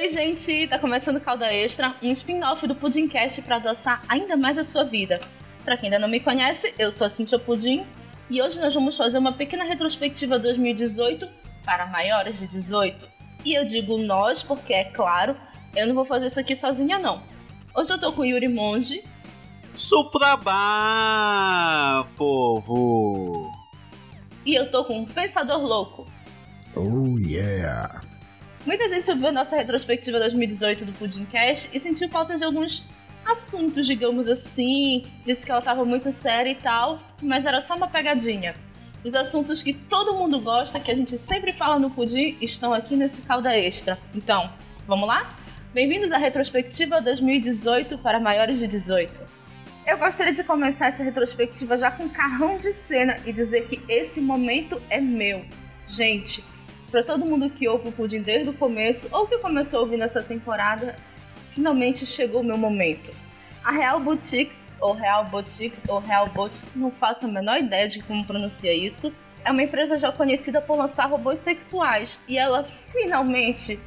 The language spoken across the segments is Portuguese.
Oi, gente! Tá começando Calda Extra, um spin-off do Pudimcast para adoçar ainda mais a sua vida. Para quem ainda não me conhece, eu sou a Cintia Pudim e hoje nós vamos fazer uma pequena retrospectiva 2018 para maiores de 18. E eu digo nós porque, é claro, eu não vou fazer isso aqui sozinha, não. Hoje eu tô com Yuri Monge. Suprabá, povo! E eu tô com um Pensador Louco. Oh, yeah! Muita gente ouviu a nossa retrospectiva 2018 do Pudimcast e sentiu falta de alguns assuntos, digamos assim. Disse que ela tava muito séria e tal, mas era só uma pegadinha. Os assuntos que todo mundo gosta, que a gente sempre fala no Pudim, estão aqui nesse calda extra. Então, vamos lá? Bem-vindos à retrospectiva 2018 para maiores de 18. Eu gostaria de começar essa retrospectiva já com um carrão de cena e dizer que esse momento é meu. Gente, para todo mundo que ouve o Pudim desde o começo ou que começou a ouvir nessa temporada, finalmente chegou o meu momento. A Real Boutiques, ou Real Boutiques, ou Real Boutique, não faço a menor ideia de como pronuncia isso, é uma empresa já conhecida por lançar robôs sexuais e ela finalmente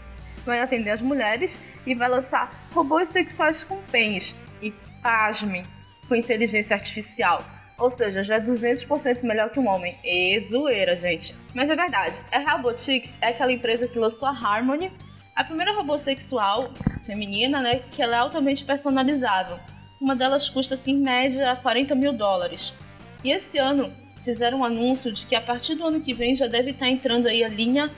vai atender as mulheres e vai lançar robôs sexuais com pênis. E pasmem, com inteligência artificial. Ou seja, já é 200% melhor que um homem. E zoeira, gente. Mas é verdade. A Robotics é aquela empresa que lançou a Harmony, a primeira robô sexual feminina, né? Que ela é altamente personalizável. Uma delas custa, assim, em média, 40 mil dólares. E esse ano fizeram um anúncio de que a partir do ano que vem já deve estar entrando aí a linha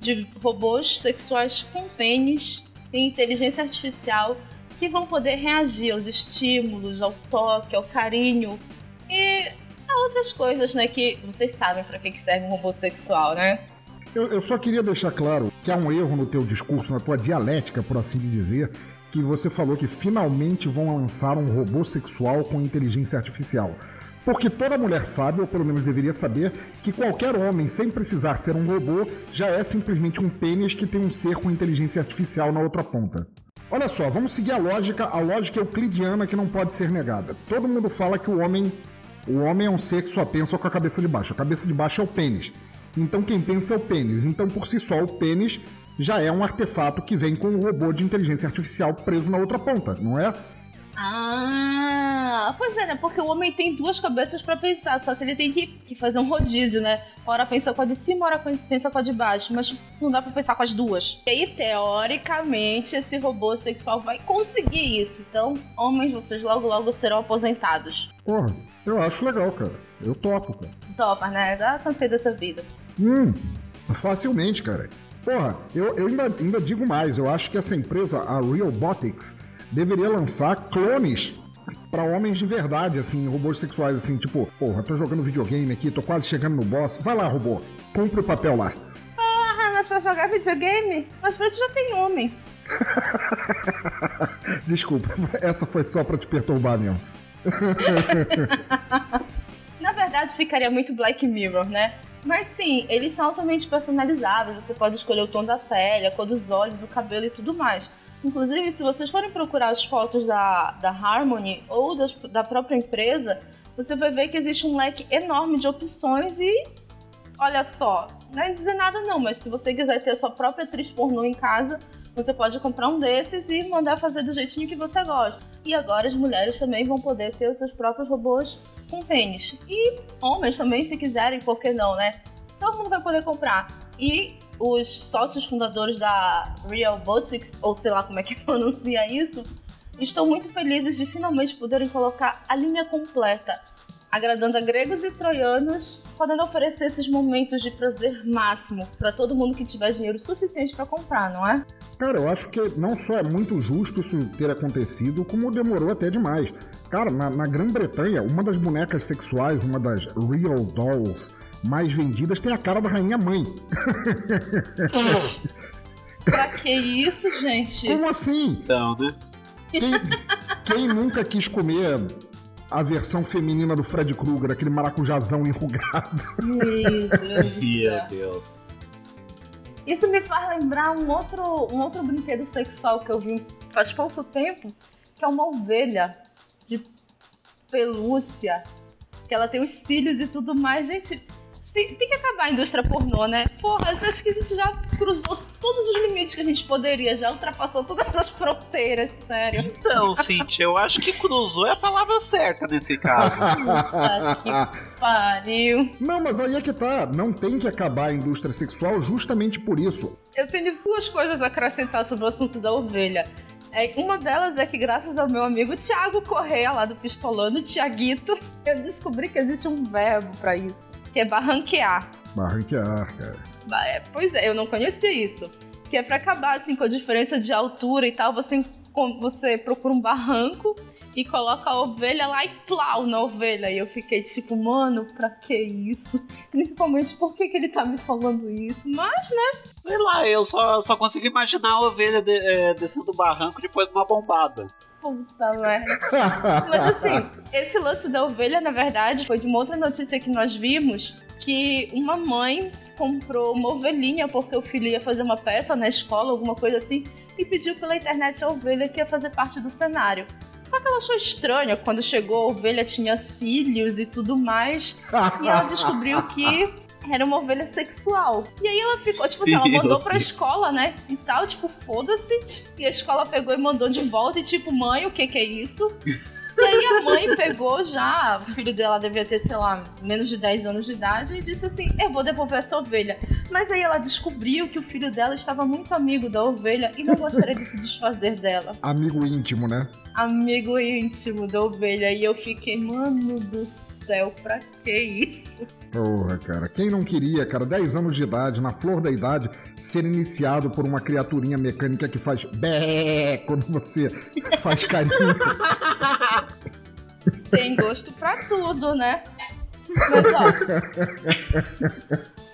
de robôs sexuais com pênis e inteligência artificial que vão poder reagir aos estímulos, ao toque, ao carinho e a outras coisas, né? Que vocês sabem para que serve um robô sexual, né? Eu, eu, só queria deixar claro que há um erro no teu discurso, na tua dialética, por assim dizer, que você falou que finalmente vão lançar um robô sexual com inteligência artificial. Porque toda mulher sabe, ou pelo menos deveria saber, que qualquer homem, sem precisar ser um robô, já é simplesmente um pênis que tem um ser com inteligência artificial na outra ponta. Olha só, vamos seguir a lógica, a lógica euclidiana que não pode ser negada. Todo mundo fala que o homem, o homem é um ser que só pensa com a cabeça de baixo. A cabeça de baixo é o pênis. Então quem pensa é o pênis. Então por si só o pênis já é um artefato que vem com um robô de inteligência artificial preso na outra ponta, não é? Ah, pois é, né? Porque o homem tem duas cabeças para pensar, só que ele tem que, que, fazer um rodízio, né? Hora pensa com a de cima, hora pensa com a de baixo, mas não dá para pensar com as duas. E aí, teoricamente, esse robô sexual vai conseguir isso. Então, homens, vocês logo logo serão aposentados. Porra, eu acho legal, cara. Eu topo, cara. Topa, né? Já cansei dessa vida. Hum, facilmente, cara. Porra, eu, eu ainda, ainda digo mais. Eu acho que essa empresa, a Realbotics, deveria lançar clones para homens de verdade, assim, robôs sexuais, assim, tipo, porra, tô jogando videogame aqui, tô quase chegando no boss. Vai lá, robô, cumpre o papel lá. Ah, mas pra jogar videogame? Mas pra isso já tem homem. Desculpa, essa foi só pra te perturbar mesmo. Na verdade, ficaria muito Black Mirror, né? Mas sim, eles são altamente personalizáveis. Você pode escolher o tom da pele, a cor dos olhos, o cabelo e tudo mais. Inclusive, se vocês forem procurar as fotos da, da Harmony ou das, da própria empresa, você vai ver que existe um leque enorme de opções e olha só, não é dizer nada não, mas se você quiser ter a sua própria atriz pornô em casa, você pode comprar um desses e mandar fazer do jeitinho que você gosta. E agora as mulheres também vão poder ter os seus próprios robôs com pênis. E homens também, se quiserem, por que não, né? Todo mundo vai poder comprar. E os sócios fundadores da Real Botics, ou sei lá como é que pronuncia isso, estão muito felizes de finalmente poderem colocar a linha completa, agradando a gregos e troianos, podendo oferecer esses momentos de prazer máximo para todo mundo que tiver dinheiro suficiente para comprar, não é? Cara, eu acho que não só é muito justo isso ter acontecido, como demorou até demais. Cara, na, na Grã-Bretanha, uma das bonecas sexuais, uma das Real Dolls, mais vendidas tem a cara da rainha mãe. pra que isso, gente? Como assim? Então, né? Quem, quem nunca quis comer a versão feminina do Fred Krueger, aquele maracujazão enrugado? Meu Deus. Meu Deus. Isso me faz lembrar um outro, um outro brinquedo sexual que eu vi faz pouco tempo, que é uma ovelha de pelúcia, que ela tem os cílios e tudo mais. Gente, tem, tem, que acabar a indústria pornô, né? Porra, acho que a gente já cruzou todos os limites que a gente poderia, já ultrapassou todas as fronteiras, sério. Então, Cintia, eu acho que cruzou é a palavra certa nesse caso. Puta que pariu. Não, mas aí é que tá. Não tem que acabar a indústria sexual justamente por isso. Eu tenho duas coisas a acrescentar sobre o assunto da ovelha. É, uma delas é que, graças ao meu amigo Thiago Correia, lá do Pistolando, Tiaguito, eu descobri que existe um verbo para isso que é barranquear. Barranquear, cara. É, pois é, eu não conhecia isso. Que é para acabar assim com a diferença de altura e tal, você, você procura um barranco e coloca a ovelha lá e plau na ovelha. E eu fiquei tipo, mano, pra que isso? Principalmente por que, que ele tá me falando isso? Mas, né? Sei lá, eu só, só consigo imaginar a ovelha de, é, descendo do barranco depois de uma bombada. Puta merda. Mas assim, esse lance da ovelha, na verdade, foi de uma outra notícia que nós vimos que uma mãe comprou uma ovelhinha porque o filho ia fazer uma peça na escola, alguma coisa assim, e pediu pela internet a ovelha que ia fazer parte do cenário. Só que ela achou estranha quando chegou, a ovelha tinha cílios e tudo mais. e ela descobriu que era uma ovelha sexual. E aí ela ficou, tipo assim, ela mandou pra escola, né? E tal, tipo, foda-se. E a escola pegou e mandou de volta e tipo, mãe, o que que é isso? E aí a mãe pegou já, o filho dela devia ter, sei lá, menos de 10 anos de idade, e disse assim: Eu vou devolver essa ovelha. Mas aí ela descobriu que o filho dela estava muito amigo da ovelha e não gostaria de se desfazer dela. Amigo íntimo, né? Amigo íntimo da ovelha. E eu fiquei, mano do céu, pra que isso? Porra, cara. Quem não queria, cara, 10 anos de idade, na flor da idade, ser iniciado por uma criaturinha mecânica que faz bé quando você faz carinho. Tem gosto pra tudo, né? Mas, ó.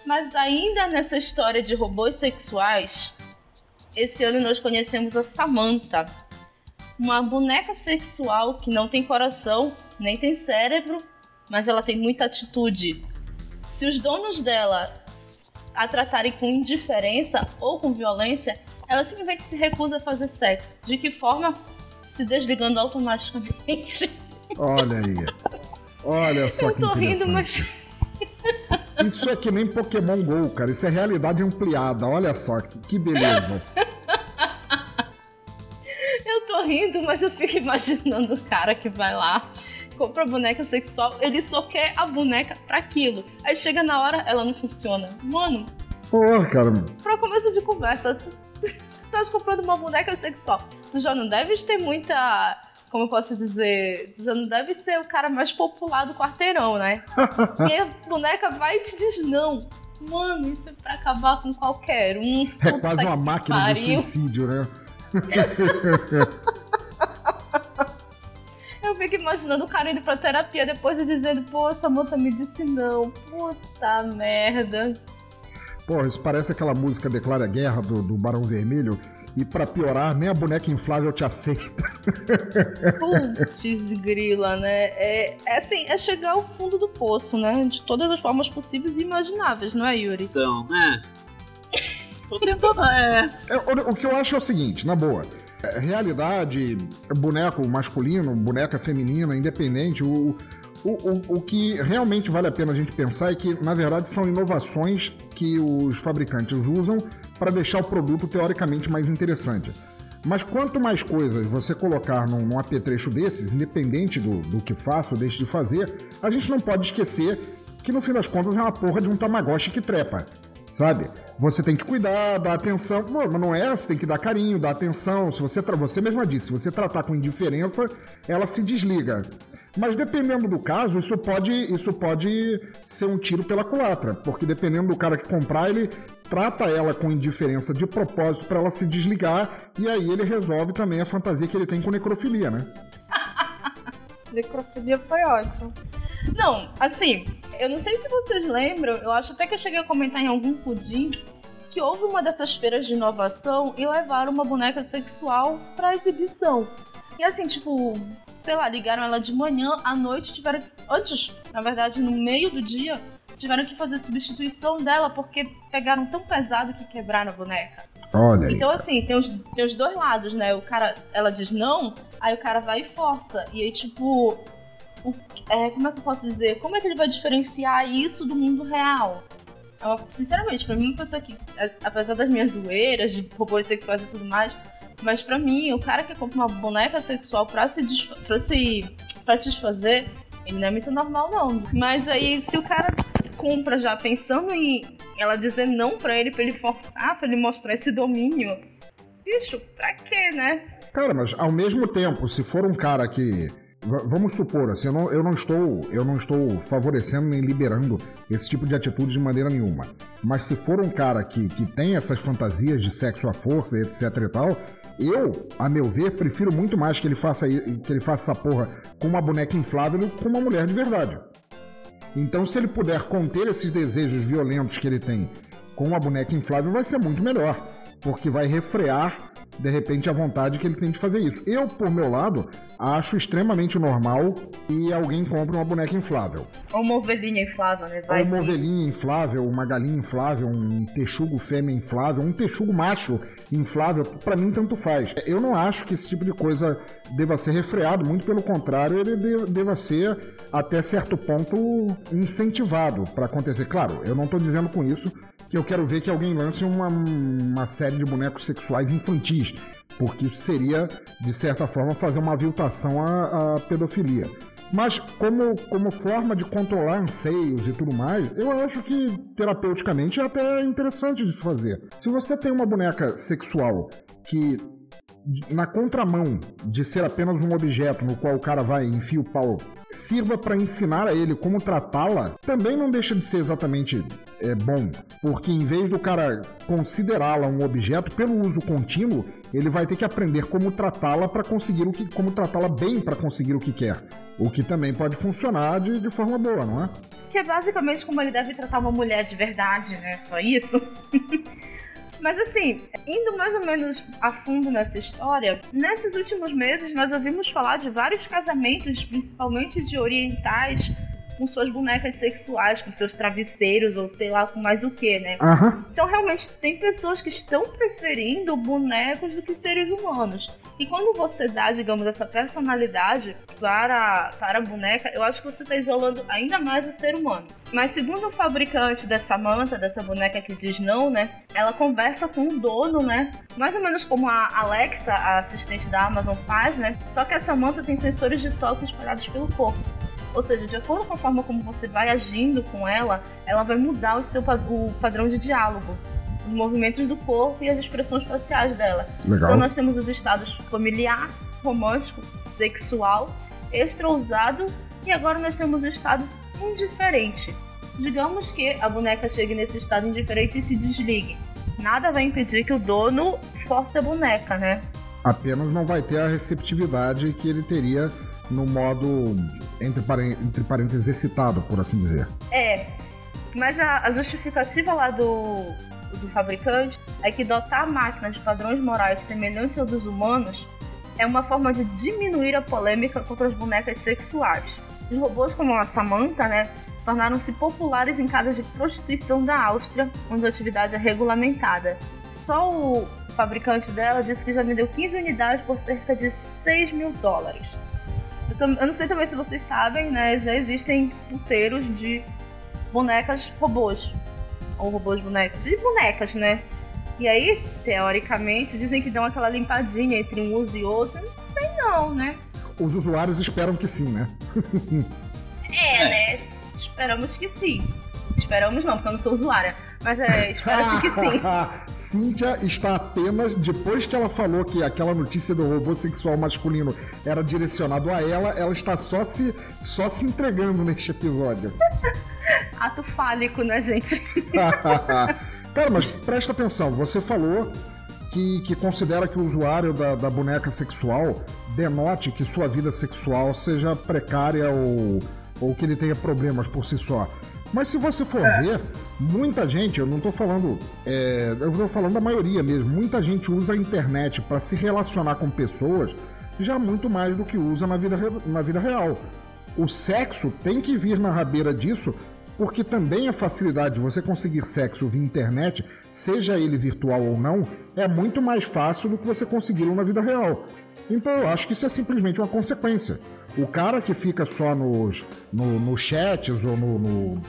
Mas ainda nessa história de robôs sexuais, esse ano nós conhecemos a Samantha, uma boneca sexual que não tem coração, nem tem cérebro, mas ela tem muita atitude. Se os donos dela a tratarem com indiferença ou com violência, ela simplesmente se recusa a fazer sexo. De que forma? Se desligando automaticamente. Olha aí. Olha só Eu que tô rindo, mas. Isso é que nem Pokémon GO, cara. Isso é realidade ampliada. Olha só, que beleza. Eu tô rindo, mas eu fico imaginando o cara que vai lá compra boneca sexual, ele só quer a boneca para aquilo. Aí chega na hora, ela não funciona. Mano. Porra, cara. Pra começo de conversa, tu, tu tá comprando uma boneca sexual. Tu já não deves ter muita. Como eu posso dizer? Tu já não deve ser o cara mais popular do quarteirão, né? e a boneca vai e te diz não. Mano, isso é pra acabar com qualquer um. É quase uma máquina pariu. de suicídio, né? Eu fico imaginando o cara indo pra terapia depois e dizendo, pô, essa moça me disse não. Puta merda. Pô, isso parece aquela música Declara Guerra do, do Barão Vermelho. E para piorar, nem a boneca inflável te aceita. Putz, grila, né? É, é assim, é chegar ao fundo do poço, né? De todas as formas possíveis e imagináveis, não é, Yuri? Então, né? Tô tentando, é... é o, o que eu acho é o seguinte, na boa realidade, boneco masculino, boneca feminina, independente, o, o, o, o que realmente vale a pena a gente pensar é que, na verdade, são inovações que os fabricantes usam para deixar o produto teoricamente mais interessante. Mas quanto mais coisas você colocar num, num apetrecho desses, independente do, do que faça ou deixe de fazer, a gente não pode esquecer que no fim das contas é uma porra de um Tamagotchi que trepa, sabe? Você tem que cuidar, dar atenção. Pô, mas não é, você tem que dar carinho, dar atenção. Se você, você mesma disse, se você tratar com indiferença, ela se desliga. Mas dependendo do caso, isso pode, isso pode ser um tiro pela culatra, porque dependendo do cara que comprar, ele trata ela com indiferença de propósito para ela se desligar, e aí ele resolve também a fantasia que ele tem com necrofilia, né? necrofilia foi ótimo. Não, assim, eu não sei se vocês lembram, eu acho até que eu cheguei a comentar em algum pudim que houve uma dessas feiras de inovação e levaram uma boneca sexual para exibição. E assim, tipo, sei lá, ligaram ela de manhã, à noite tiveram. Antes, na verdade, no meio do dia, tiveram que fazer substituição dela porque pegaram tão pesado que quebraram a boneca. Olha então, assim, tem os, tem os dois lados, né? O cara, ela diz não, aí o cara vai e força. E aí, tipo, o, é, como é que eu posso dizer? Como é que ele vai diferenciar isso do mundo real? Eu, sinceramente, pra mim, uma pessoa que, é, apesar das minhas zoeiras, de robôs sexuais e tudo mais, mas pra mim, o cara que compra uma boneca sexual pra se, pra se satisfazer, ele não é muito normal, não. Mas aí, se o cara compra já pensando em ela dizer não pra ele, pra ele forçar, pra ele mostrar esse domínio, bicho, pra quê, né? Cara, mas ao mesmo tempo, se for um cara que vamos supor, assim, eu não, eu não, estou, eu não estou favorecendo nem liberando esse tipo de atitude de maneira nenhuma. Mas se for um cara que, que tem essas fantasias de sexo à força, etc e tal, eu, a meu ver, prefiro muito mais que ele faça que ele faça essa porra com uma boneca inflável do que com uma mulher de verdade. Então, se ele puder conter esses desejos violentos que ele tem com uma boneca inflável, vai ser muito melhor, porque vai refrear de repente a vontade que ele tem de fazer isso. Eu, por meu lado, acho extremamente normal que alguém compre uma boneca inflável. Ou uma ovelhinha inflável, né? Vai Ou uma ovelhinha inflável, uma galinha inflável, um texugo fêmea inflável, um texugo macho inflável, para mim tanto faz. Eu não acho que esse tipo de coisa deva ser refreado, muito pelo contrário, ele deva ser até certo ponto incentivado para acontecer. Claro, eu não estou dizendo com isso que eu quero ver que alguém lance uma, uma série de bonecos sexuais infantis, porque isso seria, de certa forma, fazer uma aviltação à, à pedofilia. Mas como, como forma de controlar anseios e tudo mais, eu acho que terapeuticamente é até interessante de se fazer. Se você tem uma boneca sexual que na contramão de ser apenas um objeto no qual o cara vai enfia o pau, sirva para ensinar a ele como tratá-la, também não deixa de ser exatamente é bom, porque em vez do cara considerá-la um objeto pelo uso contínuo, ele vai ter que aprender como tratá-la para conseguir o que, como tratá-la bem para conseguir o que quer, o que também pode funcionar de, de forma boa, não é? Que é basicamente como ele deve tratar uma mulher de verdade, né? Só isso. Mas assim, indo mais ou menos a fundo nessa história, nesses últimos meses nós ouvimos falar de vários casamentos, principalmente de orientais, com suas bonecas sexuais, com seus travesseiros ou sei lá com mais o que, né? Uhum. Então realmente tem pessoas que estão preferindo bonecos do que seres humanos. E quando você dá, digamos, essa personalidade para, para a boneca, eu acho que você está isolando ainda mais o ser humano. Mas segundo o fabricante dessa manta, dessa boneca que diz não, né? Ela conversa com o dono, né? Mais ou menos como a Alexa, a assistente da Amazon, faz, né? Só que essa manta tem sensores de toque espalhados pelo corpo. Ou seja, de acordo com a forma como você vai agindo com ela, ela vai mudar o seu o padrão de diálogo, os movimentos do corpo e as expressões faciais dela. Legal. Então nós temos os estados familiar, romântico, sexual, extrausado e agora nós temos o estado indiferente. Digamos que a boneca chegue nesse estado indiferente e se desligue. Nada vai impedir que o dono force a boneca, né? Apenas não vai ter a receptividade que ele teria no modo, entre, entre parênteses, excitado, por assim dizer. É, mas a, a justificativa lá do, do fabricante é que dotar a máquina de padrões morais semelhantes aos dos humanos é uma forma de diminuir a polêmica contra as bonecas sexuais. Os robôs como a Samantha, né, tornaram-se populares em casas de prostituição da Áustria, onde a atividade é regulamentada. Só o fabricante dela disse que já vendeu 15 unidades por cerca de 6 mil dólares. Eu, eu não sei também se vocês sabem, né? Já existem puteiros de bonecas robôs. Ou robôs bonecas. De bonecas, né? E aí, teoricamente, dizem que dão aquela limpadinha entre um uso e outro. Não sei não, né? Os usuários esperam que sim, né? é, né? Esperamos que sim. Esperamos não, porque eu não sou usuária. Mas é, espero que sim. Cíntia está apenas, depois que ela falou que aquela notícia do robô sexual masculino era direcionado a ela, ela está só se, só se entregando neste episódio. Ato fálico, né, gente? Cara, mas presta atenção, você falou que, que considera que o usuário da, da boneca sexual denote que sua vida sexual seja precária ou, ou que ele tenha problemas por si só. Mas se você for é. ver, muita gente, eu não estou falando, é, eu estou falando da maioria mesmo, muita gente usa a internet para se relacionar com pessoas já muito mais do que usa na vida, na vida real. O sexo tem que vir na rabeira disso, porque também a facilidade de você conseguir sexo via internet, seja ele virtual ou não, é muito mais fácil do que você consegui-lo na vida real. Então eu acho que isso é simplesmente uma consequência. O cara que fica só nos no, no chats ou no, no,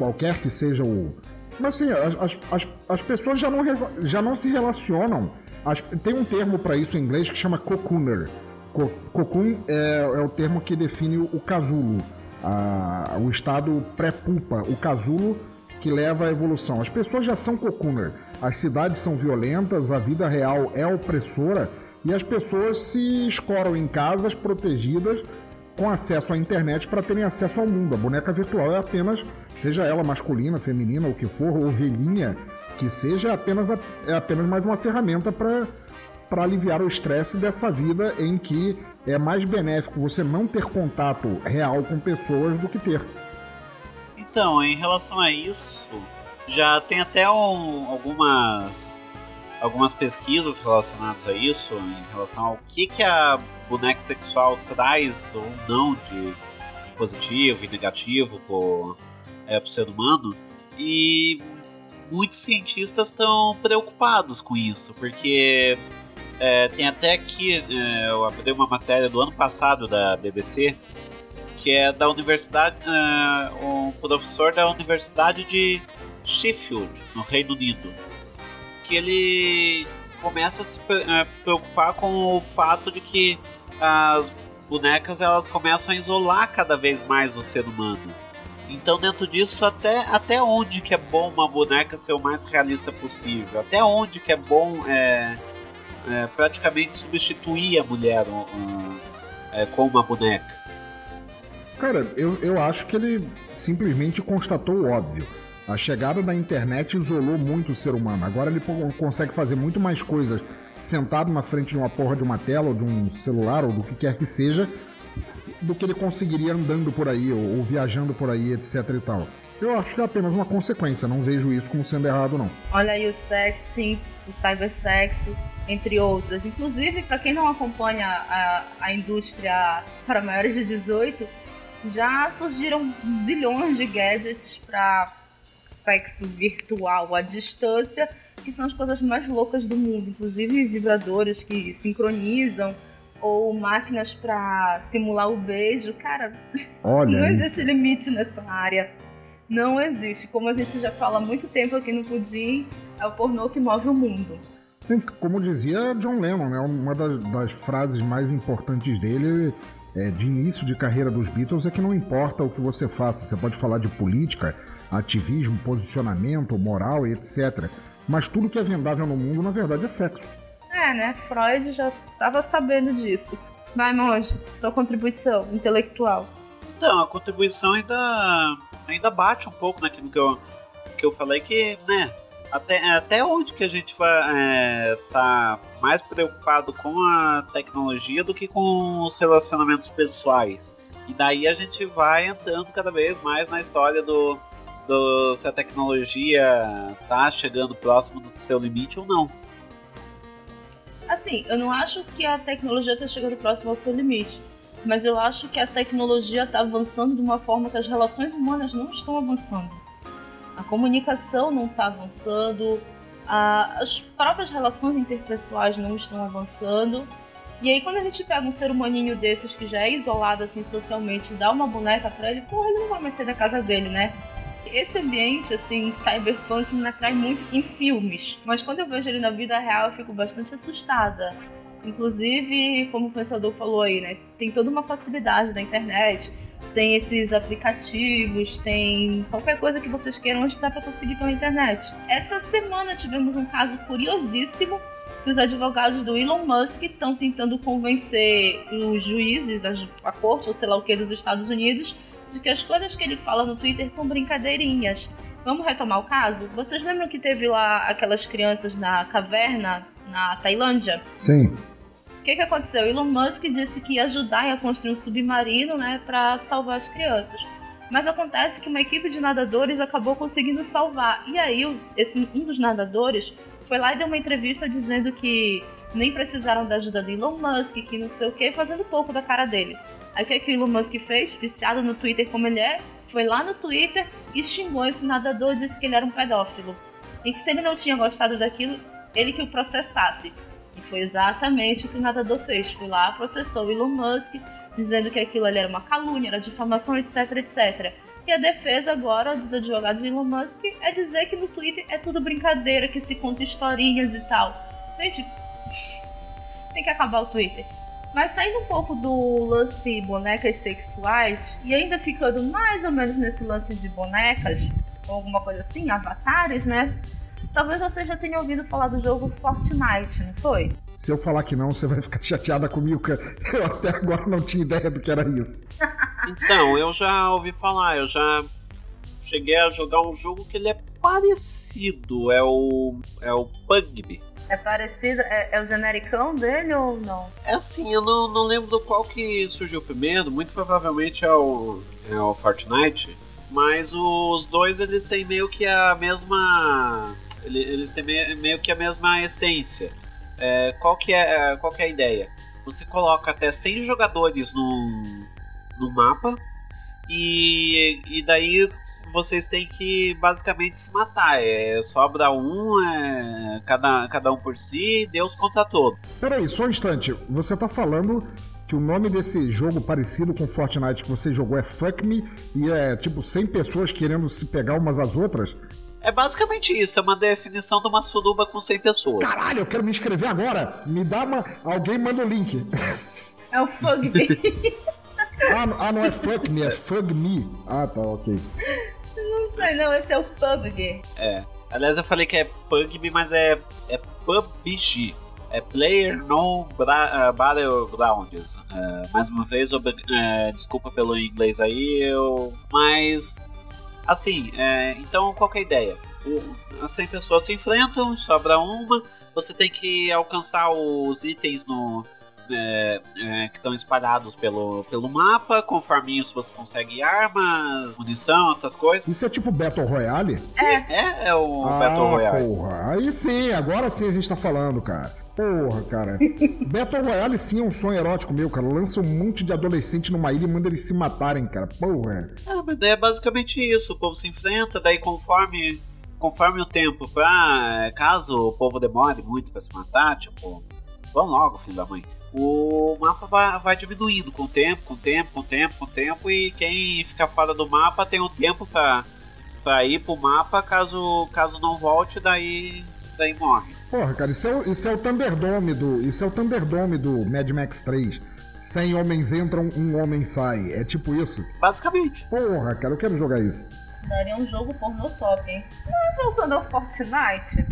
qualquer que seja o. Mas assim, as, as, as pessoas já não, já não se relacionam. As, tem um termo para isso em inglês que chama cocooner. Co, cocoon é, é, o termo que define o casulo, a, o estado pré-pupa, o casulo que leva à evolução. As pessoas já são cocooner. As cidades são violentas, a vida real é opressora e as pessoas se escoram em casas protegidas com acesso à internet para terem acesso ao mundo. A boneca virtual é apenas, seja ela masculina, feminina, o que for, ovelhinha, que seja, é apenas, é apenas mais uma ferramenta para para aliviar o estresse dessa vida em que é mais benéfico você não ter contato real com pessoas do que ter. Então, em relação a isso, já tem até um, algumas algumas pesquisas relacionadas a isso, em relação ao que, que a boneca sexual traz ou não de, de positivo e negativo para é, o ser humano. E muitos cientistas estão preocupados com isso, porque é, tem até aqui, é, eu abri uma matéria do ano passado da BBC, que é da universidade, é, um professor da Universidade de Sheffield, no Reino Unido que ele começa a se é, preocupar com o fato de que as bonecas elas começam a isolar cada vez mais o ser humano. Então dentro disso até, até onde que é bom uma boneca ser o mais realista possível? Até onde que é bom é, é praticamente substituir a mulher um, é, com uma boneca? Cara, eu, eu acho que ele simplesmente constatou o óbvio a chegada da internet isolou muito o ser humano. Agora ele consegue fazer muito mais coisas sentado na frente de uma porra de uma tela, ou de um celular, ou do que quer que seja, do que ele conseguiria andando por aí, ou, ou viajando por aí, etc e tal. Eu acho que é apenas uma consequência, não vejo isso como sendo errado, não. Olha aí o sexting, o cybersexo, entre outras. Inclusive, para quem não acompanha a, a indústria para maiores de 18, já surgiram zilhões de gadgets para sexo virtual à distância, que são as coisas mais loucas do mundo, inclusive vibradores que sincronizam ou máquinas para simular o beijo. Cara, Olha não existe limite nessa área. Não existe. Como a gente já fala há muito tempo aqui no Pudim, é o pornô que move o mundo. Como dizia John Lennon, né? uma das, das frases mais importantes dele é, de início de carreira dos Beatles é que não importa o que você faça, você pode falar de política, ativismo, posicionamento, moral e etc. Mas tudo que é vendável no mundo, na verdade, é sexo. É, né? Freud já estava sabendo disso. Vai, monge, tua contribuição intelectual. Então, a contribuição ainda, ainda bate um pouco naquilo que eu, que eu falei, que, né, até, até onde que a gente vai é, tá mais preocupado com a tecnologia do que com os relacionamentos pessoais. E daí a gente vai entrando cada vez mais na história do, do se a tecnologia tá chegando próximo do seu limite ou não. Assim, eu não acho que a tecnologia está chegando próximo ao seu limite, mas eu acho que a tecnologia está avançando de uma forma que as relações humanas não estão avançando. A comunicação não está avançando, a, as próprias relações interpessoais não estão avançando. E aí quando a gente pega um ser humaninho desses que já é isolado assim socialmente dá uma boneca para ele, porra, ele não vai mais sair da casa dele, né? Esse ambiente, assim, cyberpunk me atrai muito em filmes. Mas quando eu vejo ele na vida real, eu fico bastante assustada. Inclusive, como o pensador falou aí, né? Tem toda uma facilidade da internet. Tem esses aplicativos, tem qualquer coisa que vocês queiram, hoje dá para conseguir pela internet. Essa semana tivemos um caso curiosíssimo que os advogados do Elon Musk estão tentando convencer os juízes, a, corte ou sei lá o que dos Estados Unidos, de que as coisas que ele fala no Twitter são brincadeirinhas. Vamos retomar o caso? Vocês lembram que teve lá aquelas crianças na caverna na Tailândia? Sim. O que, que aconteceu? Elon Musk disse que ia ajudar a construir um submarino, né, para salvar as crianças. Mas acontece que uma equipe de nadadores acabou conseguindo salvar. E aí, esse, um dos nadadores foi lá e deu uma entrevista dizendo que nem precisaram da ajuda do Elon Musk, que não sei o que, fazendo pouco da cara dele. Aí o que, é que o Elon Musk fez? Viciado no Twitter como ele é, foi lá no Twitter e xingou esse nadador, disse que ele era um pedófilo. E que se ele não tinha gostado daquilo, ele que o processasse. E foi exatamente o que o nadador fez. Foi lá, processou o Elon Musk, dizendo que aquilo ali era uma calúnia, era difamação, etc, etc. E a defesa agora dos advogados de Elon Musk é dizer que no Twitter é tudo brincadeira, que se conta historinhas e tal. Gente, tem que acabar o Twitter. Mas saindo um pouco do lance bonecas sexuais e ainda ficando mais ou menos nesse lance de bonecas, ou alguma coisa assim, avatares, né? Talvez você já tenha ouvido falar do jogo Fortnite, não foi? Se eu falar que não, você vai ficar chateada comigo, que eu até agora não tinha ideia do que era isso. Então, eu já ouvi falar, eu já cheguei a jogar um jogo que ele é parecido, é o é o Pugby. É parecido, é, é, o genericão dele ou não? É assim, eu não, não lembro do qual que surgiu primeiro, muito provavelmente é o, é o Fortnite, mas os dois eles têm meio que a mesma eles têm meio que a mesma essência. É, qual, que é, qual que é a ideia? Você coloca até 100 jogadores no, no mapa e, e daí vocês têm que basicamente se matar. É, sobra um, é, cada, cada um por si, Deus contra todo. Peraí, só um instante. Você tá falando que o nome desse jogo parecido com Fortnite que você jogou é Fuck Me e é tipo 100 pessoas querendo se pegar umas às outras? É basicamente isso, é uma definição de uma suruba com 100 pessoas. Caralho, eu quero me inscrever agora. Me dá uma. Alguém manda o link. É o Fug Me. ah, ah, não é Fuck Me, é Fug Me. Ah, tá, ok. Não sei, não, esse é o PUBG. É. Aliás, eu falei que é PUBG, mas é, é PUBG. É Player No Bra uh, Battlegrounds. Uh, mais uma vez, uh, desculpa pelo inglês aí, eu... mas Assim, é, então qual é a ideia? As 100 pessoas se enfrentam, sobra uma, você tem que alcançar os itens no, é, é, que estão espalhados pelo, pelo mapa. Conforme isso, você consegue armas, munição, outras coisas. Isso é tipo Battle Royale? É, é, é o ah, Battle Royale. Porra, aí sim, agora sim a gente tá falando, cara. Porra, cara. Battle Royale sim é um sonho erótico meu, cara. Lança um monte de adolescente numa ilha e manda eles se matarem, cara. Porra. É, mas é basicamente isso. O povo se enfrenta, daí conforme conforme o tempo, pra, caso o povo demore muito para se matar, tipo, vão logo, filho da mãe. O mapa vai, vai diminuindo com o tempo, com o tempo, com o tempo, com o tempo, e quem fica fora do mapa tem um tempo pra, pra ir pro mapa, caso, caso não volte, daí, daí morre. Porra, cara, isso é, isso é o Thunderdome do. Isso é o Thunderdome do Mad Max 3. 100 homens entram, um homem sai. É tipo isso? Basicamente. Porra, cara, eu quero jogar isso. Daria um jogo pornô top, hein? Mas voltando ao Fortnite,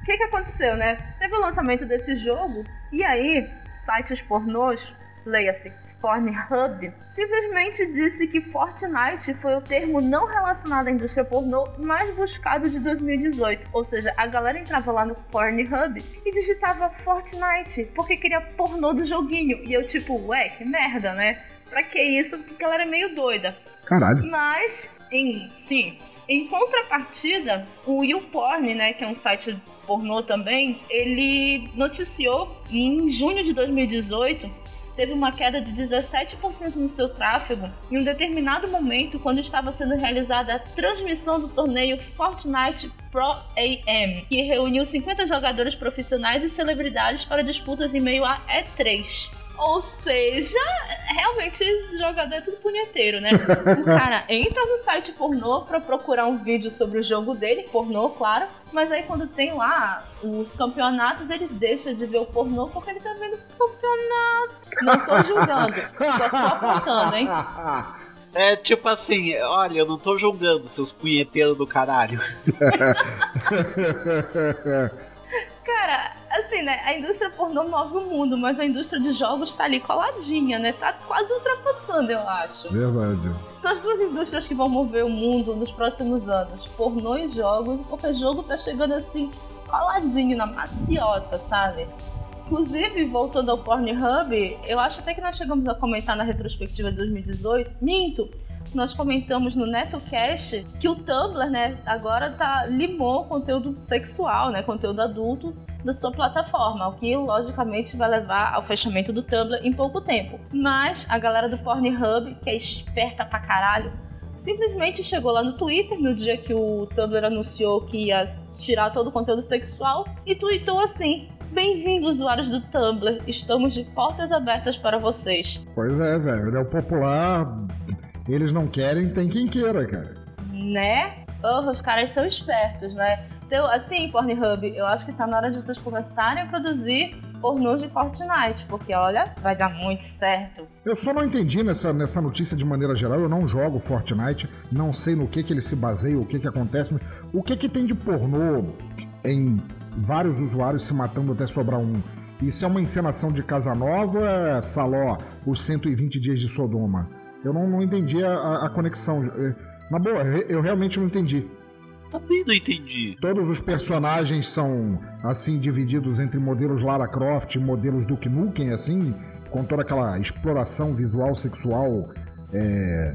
o que que aconteceu, né? Teve o lançamento desse jogo, e aí, sites pornôs, leia-se Pornhub, simplesmente disse que Fortnite foi o termo não relacionado à indústria pornô mais buscado de 2018. Ou seja, a galera entrava lá no Pornhub e digitava Fortnite, porque queria pornô do joguinho. E eu, tipo, ué, que merda, né? Pra que isso? Porque a galera é meio doida. Caralho. Mas, em sim, em contrapartida, o YouPorn, né, que é um site pornô também, ele noticiou em junho de 2018 teve uma queda de 17% no seu tráfego em um determinado momento quando estava sendo realizada a transmissão do torneio Fortnite Pro AM, que reuniu 50 jogadores profissionais e celebridades para disputas em meio a E3. Ou seja, realmente jogador é tudo punheteiro, né? O cara entra no site pornô pra procurar um vídeo sobre o jogo dele, pornô, claro. Mas aí quando tem lá os campeonatos, ele deixa de ver o pornô porque ele tá vendo o campeonato. Não tô julgando, só tô apontando, hein? É tipo assim, olha, eu não tô julgando seus punheteiros do caralho. Cara, assim, né? A indústria pornô move o mundo, mas a indústria de jogos tá ali coladinha, né? Tá quase ultrapassando, eu acho. Verdade. São as duas indústrias que vão mover o mundo nos próximos anos: pornô e jogos, porque jogo tá chegando assim, coladinho na maciota, sabe? Inclusive, voltando ao Pornhub, eu acho até que nós chegamos a comentar na retrospectiva de 2018. Minto! Nós comentamos no NetoCast que o Tumblr, né, agora tá limou conteúdo sexual, né, conteúdo adulto da sua plataforma, o que logicamente vai levar ao fechamento do Tumblr em pouco tempo. Mas a galera do Pornhub, que é esperta pra caralho, simplesmente chegou lá no Twitter no dia que o Tumblr anunciou que ia tirar todo o conteúdo sexual e tweetou assim: Bem-vindos, usuários do Tumblr. Estamos de portas abertas para vocês. Pois é, velho. É o popular. Eles não querem, tem quem queira, cara. Né? Oh, os caras são espertos, né? Então, assim, Pornhub, eu acho que tá na hora de vocês começarem a produzir pornôs de Fortnite, porque olha, vai dar muito certo. Eu só não entendi nessa, nessa notícia de maneira geral, eu não jogo Fortnite, não sei no que que ele se baseia, o que que acontece, o que que tem de pornô em vários usuários se matando até sobrar um. Isso é uma encenação de Casanova ou é Saló, os 120 dias de Sodoma? Eu não, não entendi a, a conexão. Na boa, eu realmente não entendi. Também não entendi. Todos os personagens são, assim, divididos entre modelos Lara Croft e modelos Duke Nukem, assim, com toda aquela exploração visual, sexual, é,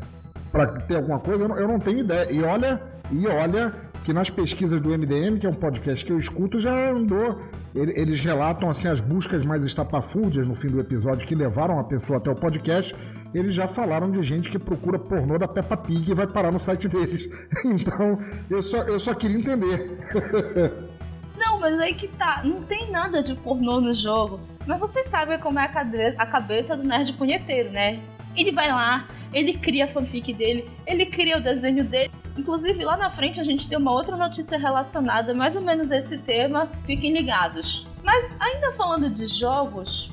para ter alguma coisa, eu não, eu não tenho ideia. E olha, e olha que nas pesquisas do MDM, que é um podcast que eu escuto, já andou. Eles relatam assim as buscas mais estapafúrdias no fim do episódio que levaram a pessoa até o podcast. Eles já falaram de gente que procura pornô da Peppa Pig e vai parar no site deles. Então, eu só, eu só queria entender. Não, mas aí que tá. Não tem nada de pornô no jogo. Mas vocês sabem como é a, cabeça do nerd punheteiro, né? Ele vai lá, ele cria a fanfic dele, ele cria o desenho dele. Inclusive, lá na frente a gente tem uma outra notícia relacionada mais ou menos a esse tema, fiquem ligados. Mas ainda falando de jogos,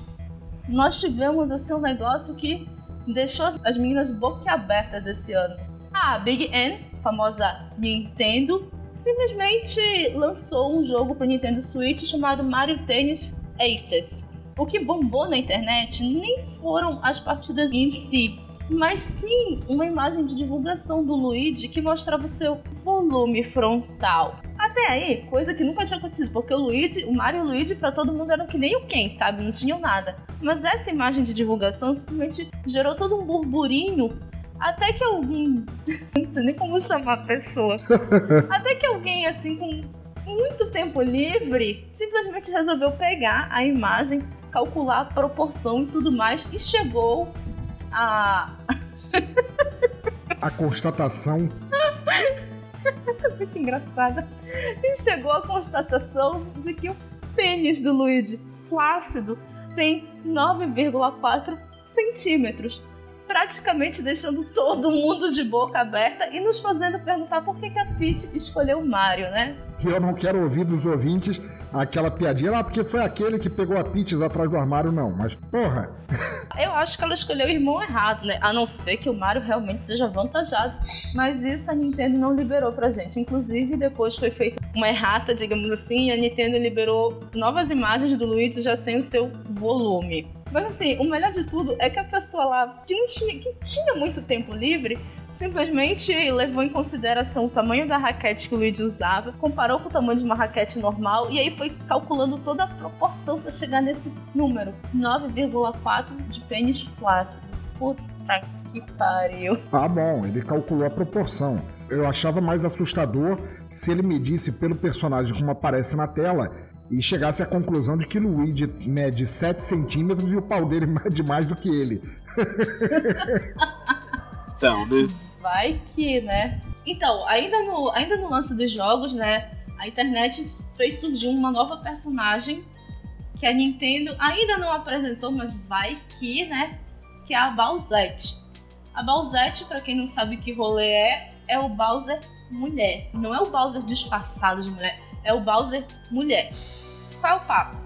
nós tivemos assim um negócio que deixou as meninas boquiabertas esse ano. A Big N, famosa Nintendo, simplesmente lançou um jogo para Nintendo Switch chamado Mario Tennis Aces. O que bombou na internet nem foram as partidas em si, mas sim uma imagem de divulgação do Luigi que mostrava seu volume frontal. Até aí, coisa que nunca tinha acontecido, porque o Luigi, o Mario e o Luigi para todo mundo eram que nem o Ken, sabe? Não tinham nada. Mas essa imagem de divulgação simplesmente gerou todo um burburinho até que alguém. não sei nem como chamar a pessoa. até que alguém, assim, com muito tempo livre, simplesmente resolveu pegar a imagem, calcular a proporção e tudo mais e chegou a. a constatação. Muito engraçada. E chegou à constatação de que o pênis do Luigi flácido tem 9,4 centímetros praticamente deixando todo mundo de boca aberta e nos fazendo perguntar por que, que a Peach escolheu o Mario, né? Eu não quero ouvir dos ouvintes aquela piadinha lá, porque foi aquele que pegou a Peach atrás do armário, não. Mas, porra! Eu acho que ela escolheu o irmão errado, né? A não ser que o Mario realmente seja avantajado. Mas isso a Nintendo não liberou pra gente. Inclusive, depois foi feita uma errata, digamos assim, e a Nintendo liberou novas imagens do Luigi já sem o seu volume. Mas assim, o melhor de tudo é que a pessoa lá que não tinha, que tinha muito tempo livre simplesmente levou em consideração o tamanho da raquete que o Luigi usava, comparou com o tamanho de uma raquete normal e aí foi calculando toda a proporção para chegar nesse número: 9,4 de pênis flácido. Puta que pariu. Ah, bom, ele calculou a proporção. Eu achava mais assustador se ele medisse pelo personagem como aparece na tela e chegasse à conclusão de que Luigi mede 7 centímetros e o pau dele mede mais do que ele. então, né? Vai que, né? Então, ainda no, ainda no lance dos jogos, né? A internet fez surgir uma nova personagem que a Nintendo ainda não apresentou, mas vai que, né? Que é a Bowsette. A Bowsette, para quem não sabe que rolê é, é o Bowser mulher. Não é o Bowser disfarçado de mulher, é o Bowser mulher. Qual é o papo?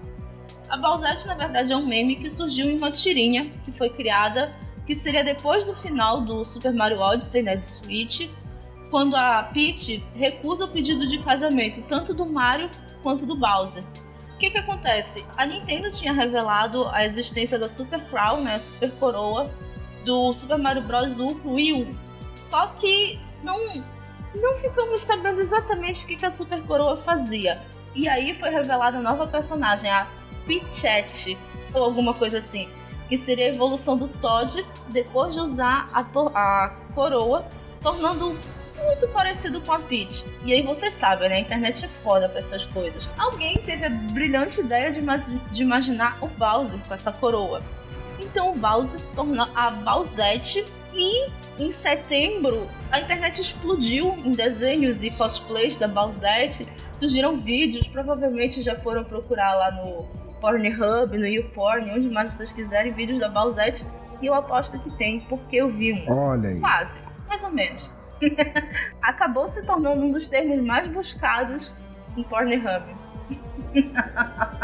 A Bowsette, na verdade, é um meme que surgiu em uma tirinha que foi criada, que seria depois do final do Super Mario Odyssey, né, do Switch, quando a Peach recusa o pedido de casamento tanto do Mario quanto do Bowser. O que que acontece? A Nintendo tinha revelado a existência da Super Crown, né, Super Coroa, do Super Mario Bros. U pro Wii U. Só que não não ficamos sabendo exatamente o que, a Super Coroa fazia. E aí foi revelada nova personagem, a Pichette, ou alguma coisa assim. Que seria a evolução do Todd depois de usar a, a coroa, tornando muito parecido com a Peach. E aí você sabe, né? A internet é foda pra essas coisas. Alguém teve a brilhante ideia de, de imaginar o Bowser com essa coroa. Então o Bowser tornou a Bowsette e em setembro a internet explodiu em desenhos e cosplays da Bowsette. Surgiram vídeos, provavelmente já foram procurar lá no, Pornhub, no YouPorn, onde mais vocês quiserem, vídeos da Balzette. E eu aposto que tem, porque eu vi um. Olha aí. Quase, mais ou menos. Acabou se tornando um dos termos mais buscados em Pornhub.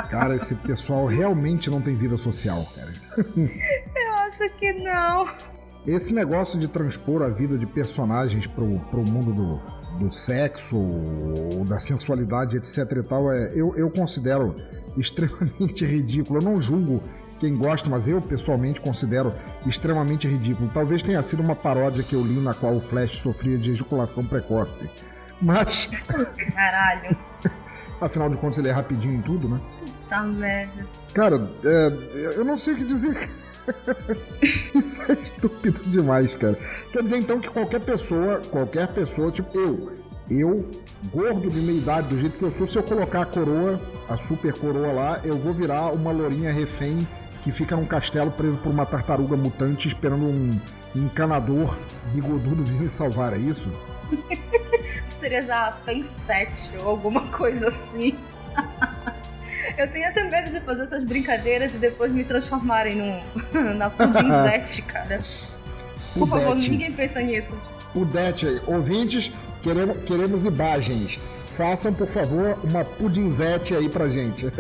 Cara, esse pessoal realmente não tem vida social, cara. Eu acho que não. Esse negócio de transpor a vida de personagens pro, pro mundo do, do sexo, da sensualidade, etc e tal, é, eu, eu considero extremamente ridículo. Eu não julgo quem gosta, mas eu pessoalmente considero extremamente ridículo. Talvez tenha sido uma paródia que eu li na qual o Flash sofria de ejaculação precoce. Mas. Caralho. Afinal de contas, ele é rapidinho em tudo, né? Puta merda. Cara, é, eu não sei o que dizer. Isso é estúpido demais, cara. Quer dizer então que qualquer pessoa, qualquer pessoa, tipo eu, eu, gordo de meia idade, do jeito que eu sou, se eu colocar a coroa, a super coroa lá, eu vou virar uma lourinha refém que fica num castelo preso por uma tartaruga mutante esperando um encanador bigodudo vir me salvar, é isso? Seria a Pen 7 ou alguma coisa assim. Eu tenho até medo de fazer essas brincadeiras e depois me transformarem num, na pudinzete, cara. Por favor, ninguém pensa nisso. Pudete aí. Ouvintes, queremos, queremos imagens. Façam, por favor, uma pudinzete aí pra gente.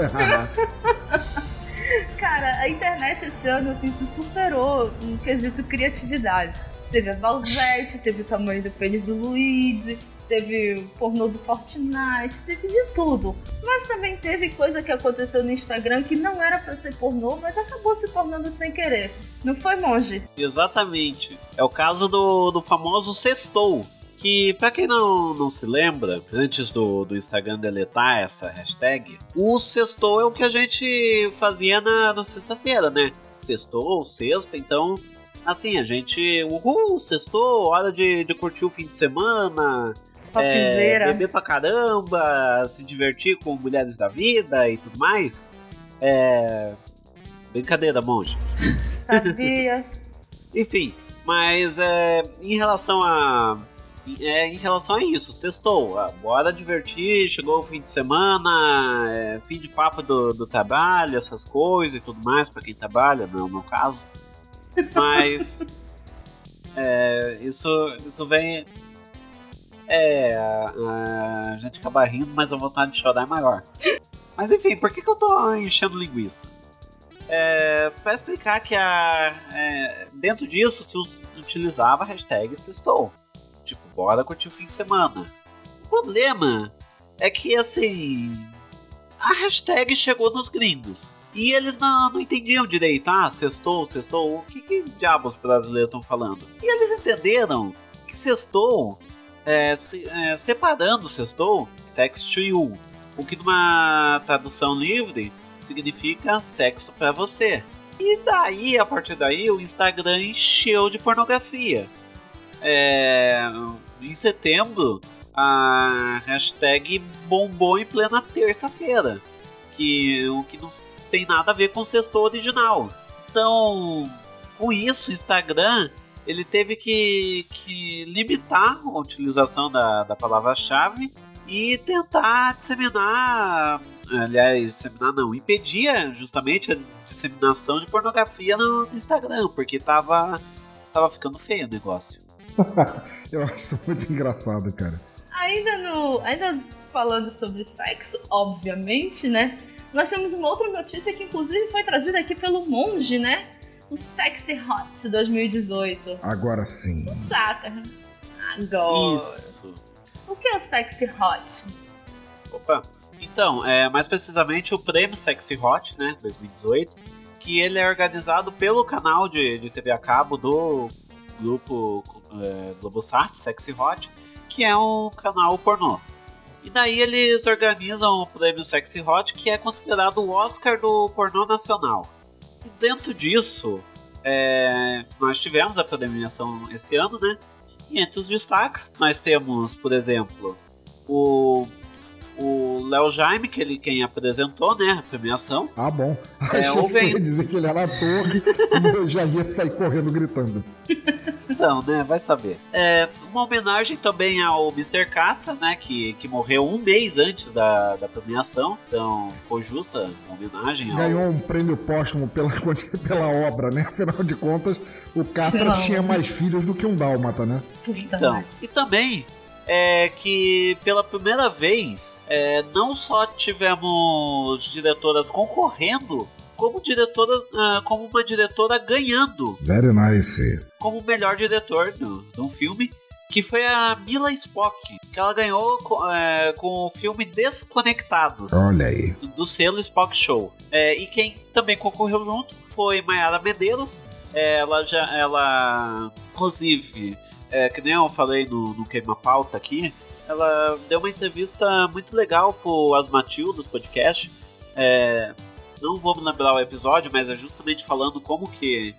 cara, a internet esse ano assim, se superou no quesito criatividade. Teve a Valzete, teve o tamanho do pênis do Luigi, teve pornô do Fortnite, teve de tudo. Mas também teve coisa que aconteceu no Instagram que não era para ser pornô, mas acabou se tornando sem querer. Não foi, monge? Exatamente. É o caso do, do famoso Sextou. Que, pra quem não, não se lembra, antes do, do Instagram deletar essa hashtag, o sextou é o que a gente fazia na, na sexta-feira, né? Sextou, sexta, então assim, a gente. Uhul, sextou, hora de, de curtir o fim de semana, é, beber pra caramba, se divertir com mulheres da vida e tudo mais. É. Brincadeira, monge. Sabia. Enfim, mas é, em relação a. É, em relação a isso, sextou, ah, bora divertir, chegou o fim de semana, é, fim de papo do, do trabalho, essas coisas e tudo mais, para quem trabalha, não é o meu caso. Mas. é, isso, isso vem é, a, gente acaba rindo, mas a vontade de chorar é maior. Mas enfim, por que, que eu tô enchendo linguiça? É, para explicar que a, é, dentro disso se utilizava a hashtag sextou. Tipo, bora curtir o fim de semana. O problema é que assim. A hashtag chegou nos gringos. E eles não, não entendiam direito. Ah, sextou, sextou. O que, que diabos brasileiros estão falando? E eles entenderam que sextou é, se, é, separando sextou, sex to you, o que numa tradução livre significa sexo para você. E daí, a partir daí, o Instagram encheu de pornografia. É, em setembro, a hashtag bombou em plena terça-feira, que o que não tem nada a ver com o sexto original. Então, com isso, o Instagram ele teve que, que limitar a utilização da, da palavra-chave e tentar disseminar, aliás, disseminar não, impedia justamente a disseminação de pornografia no Instagram, porque tava, tava ficando feio o negócio. Eu acho isso muito engraçado, cara. Ainda no. Ainda falando sobre sexo, obviamente, né? Nós temos uma outra notícia que inclusive foi trazida aqui pelo Monge, né? O Sexy Hot 2018. Agora sim. O Saca. Agora. Isso. O que é o Sexy Hot? Opa. Então, é, mais precisamente o prêmio Sexy Hot, né, 2018, que ele é organizado pelo canal de, de TV a cabo do grupo é, Globosat, Sexy Hot, que é um canal pornô. E daí eles organizam o prêmio Sexy Hot, que é considerado o Oscar do pornô nacional dentro disso, é, nós tivemos a premiação esse ano, né? E entre os destaques, nós temos, por exemplo, o o Léo Jaime, que ele quem apresentou, né, a premiação. Ah, bom. É, Achei que ia dizer que ele era ator e eu já ia sair correndo gritando. Então, né, vai saber. É, uma homenagem também ao Mr. Kata, né, que, que morreu um mês antes da, da premiação. Então, foi justa a homenagem ao... Ganhou um prêmio póstumo pela, pela obra, né? Afinal de contas, o Não. tinha mais filhos do que um dálmata, né? Puta Então, merda. e também é que pela primeira vez é, não só tivemos diretoras concorrendo, como diretora, ah, como uma diretora ganhando Very nice. como melhor diretor do, de um filme, que foi a Mila Spock, que ela ganhou é, com o filme Desconectados Olha aí. do selo Spock Show. É, e quem também concorreu junto foi Mayara Medeiros. É, ela já, ela, inclusive, é, que nem eu falei no, no Queima Pauta aqui, ela deu uma entrevista muito legal pro As Matildas podcast. É, não vou me lembrar o episódio, mas é justamente falando como que,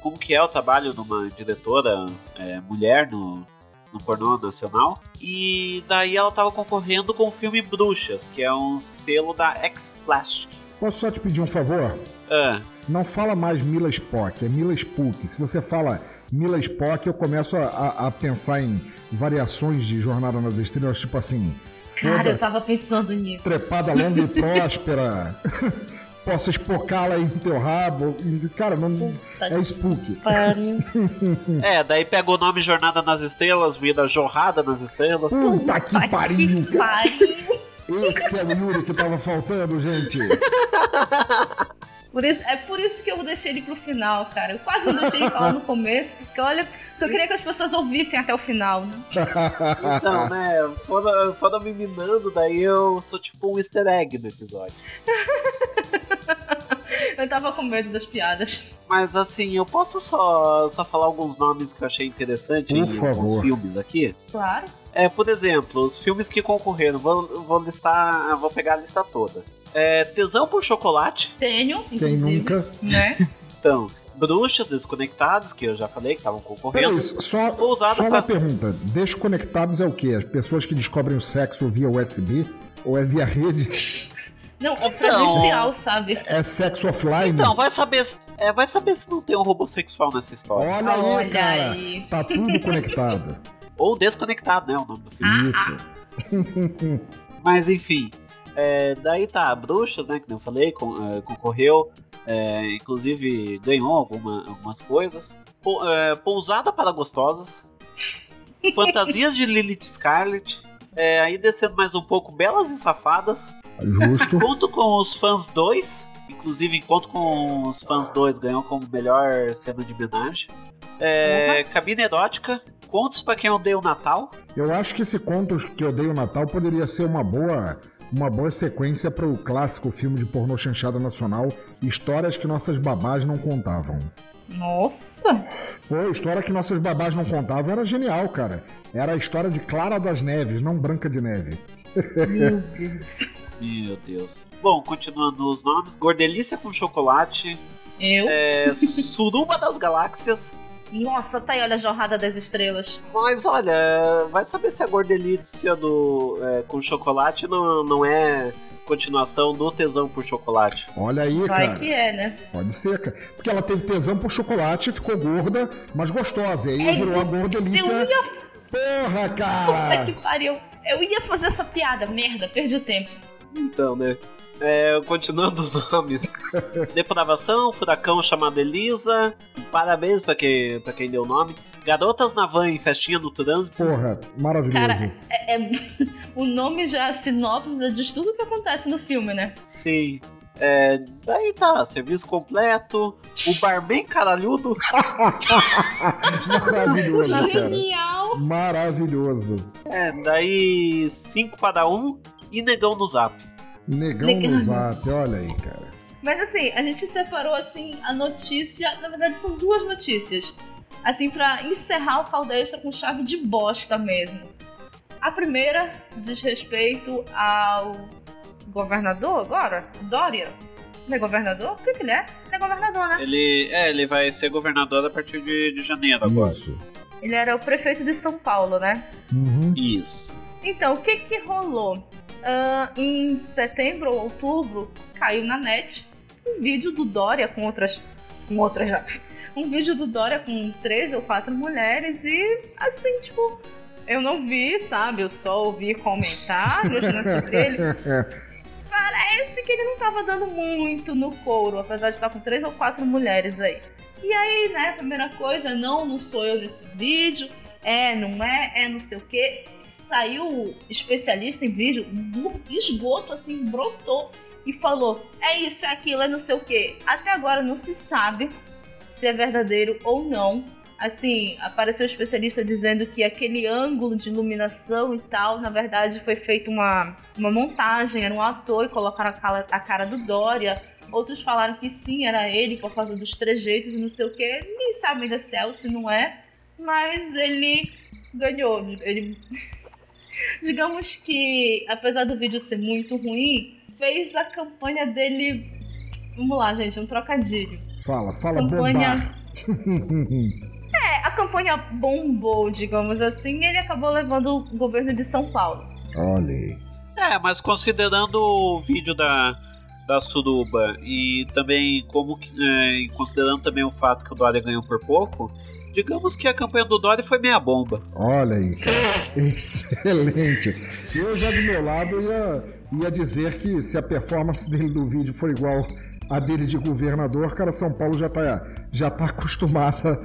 como que é o trabalho de uma diretora é, mulher no, no pornô nacional. E daí ela tava concorrendo com o filme Bruxas, que é um selo da X-Flash. Posso só te pedir um favor? Ah, Não fala mais Mila Spock, é Mila Spook. Se você fala Mila Spock, eu começo a, a- a pensar em variações de Jornada nas Estrelas, tipo assim. Cara, eu tava pensando nisso. trepada longa e próspera. Posso espocá-la em teu rabo. Cara, não. Puta É Spook. É, daí pega o nome Jornada nas Estrelas, vira Jorrada nas Estrelas. Puta que pariu, que pariu. Esse é o Yuri que tava faltando, gente. Por isso- é por isso que eu deixei ele pro final, cara. Eu quase não deixei ele falar no começo, porque olha, eu queria que as pessoas ouvissem até o final, né? Então, né, foram, foram me minando, daí eu sou tipo um easter egg no episódio. Eu tava com medo das piadas. Mas assim, eu posso só, só falar alguns nomes que eu achei interessante Por em alguns filmes aqui? Claro. É, por exemplo, os filmes que concorreram, vou, vou listar, vou pegar a lista toda. É, Tesão por Chocolate, Tenho, Quem inclusive. nunca. Né? então, Bruxas Desconectados, que eu já falei que estavam concorrendo. Peraí, só, só uma pra- pergunta. Desconectados é o quê? As pessoas que descobrem o sexo via USB? Ou é via rede? Não, é Então- presencial, sabe? É sexo offline? Então, vai saber, se- é, vai saber se não tem um robô sexual nessa história. Olha aí, Olha cara. aí. Tá tudo conectado. Ou Desconectado, né? O nome do filme. Isso. Mas enfim. É, daí tá, Bruxas, né? Que nem eu falei, con- é, concorreu. é, inclusive ganhou alguma- algumas coisas. Pou- é, Pousada para Gostosas. Fantasias de Lilith Scarlet. é, aí descendo mais um pouco, Belas e Safadas. Justo. Conto com os fãs 2. Inclusive, encontro com os fãs 2 ganhou como melhor cena de homenagem. É, Cabine erótica. Contos para quem odeia o Natal. Eu acho que esse Contos que eu dei o Natal poderia ser uma boa, uma boa sequência para o clássico filme de pornô chanchada nacional, Histórias que Nossas Babás Não Contavam. Nossa! Pô, história que nossas babás não contavam era genial, cara. Era a história de Clara das Neves, não Branca de Neve. Meu Deus. Meu Deus. Bom, continuando os nomes: Gordelícia com Chocolate. Eu? É, Suruba das Galáxias. Nossa, tá aí, olha a jornada das estrelas. Mas olha, vai saber se a Gordelícia do, é, com chocolate não, não é continuação do Tesão por Chocolate. Olha aí, Vai cara. que é, né? Pode ser, cara. Porque ela teve tesão por chocolate, ficou gorda, mas gostosa. E aí É, virou a Eu gordelícia. ia. Porra, Puta que cara! pariu. Eu ia fazer essa piada, merda, perdi o tempo. Então, né? É, continuando os nomes: Depravação, Furacão chamado Elisa. Parabéns pra quem, pra quem deu o nome. Garotas na van em festinha no trânsito. Porra, maravilhoso. Cara, é, é- o nome já é sinopse de tudo que acontece no filme, né? Sim. É, daí tá, serviço completo. O barman caralhudo. Maravilhoso, cara. Genial! Maravilhoso. É, daí 5 para 1 um, e negão no zap. Negão Negão. no zap, olha aí, cara. Mas assim, a gente separou assim a notícia. Na verdade, são duas notícias. Assim, pra encerrar o caldo extra com chave de bosta mesmo. A primeira diz respeito ao governador agora? Dória? Não é governador? O que, que ele é? Ele é governador, né? Ele, é, ele vai ser governador a partir de, de janeiro agora. Isso. Ele era o prefeito de São Paulo, né? Uhum. Isso. Então, o que que rolou? Uh, em setembro ou outubro, caiu na net um vídeo do Dória com outras. com outras. Um vídeo do Dória com três ou quatro mulheres e assim, tipo, eu não vi, sabe? Eu só ouvi comentários né, sobre ele. Parece que ele não tava dando muito no couro, apesar de estar com três ou quatro mulheres aí. E aí, né, primeira coisa, não, não sou eu nesse vídeo, é, não é, é não sei o que. Saiu especialista em vídeo, no esgoto, assim, brotou e falou: é isso, é aquilo, é não sei o que. Até agora não se sabe se é verdadeiro ou não. Assim, apareceu um especialista dizendo que aquele ângulo de iluminação e tal, na verdade, foi feita uma, uma montagem, era um ator e colocaram a cara, a cara do Dória. Outros falaram que sim, era ele por causa dos trejeitos e não sei o que. Ninguém sabe ainda se é ou se não é, mas ele ganhou. Ele. Digamos que, apesar do vídeo ser muito ruim, fez a campanha dele. Vamos lá, gente, um trocadilho. Fala, fala, campanha... É, a campanha bombou, digamos assim, e ele acabou levando o governo de São Paulo. Olha aí. É, mas considerando o vídeo da, da Suruba e também como é, considerando também o fato que o Dória ganhou por pouco, digamos que a campanha do Dória foi meia bomba. Olha aí, cara. Excelente. Eu já do meu lado ia, ia dizer que se a performance dele do vídeo for igual a dele de governador, cara, São Paulo já tá, já tá acostumada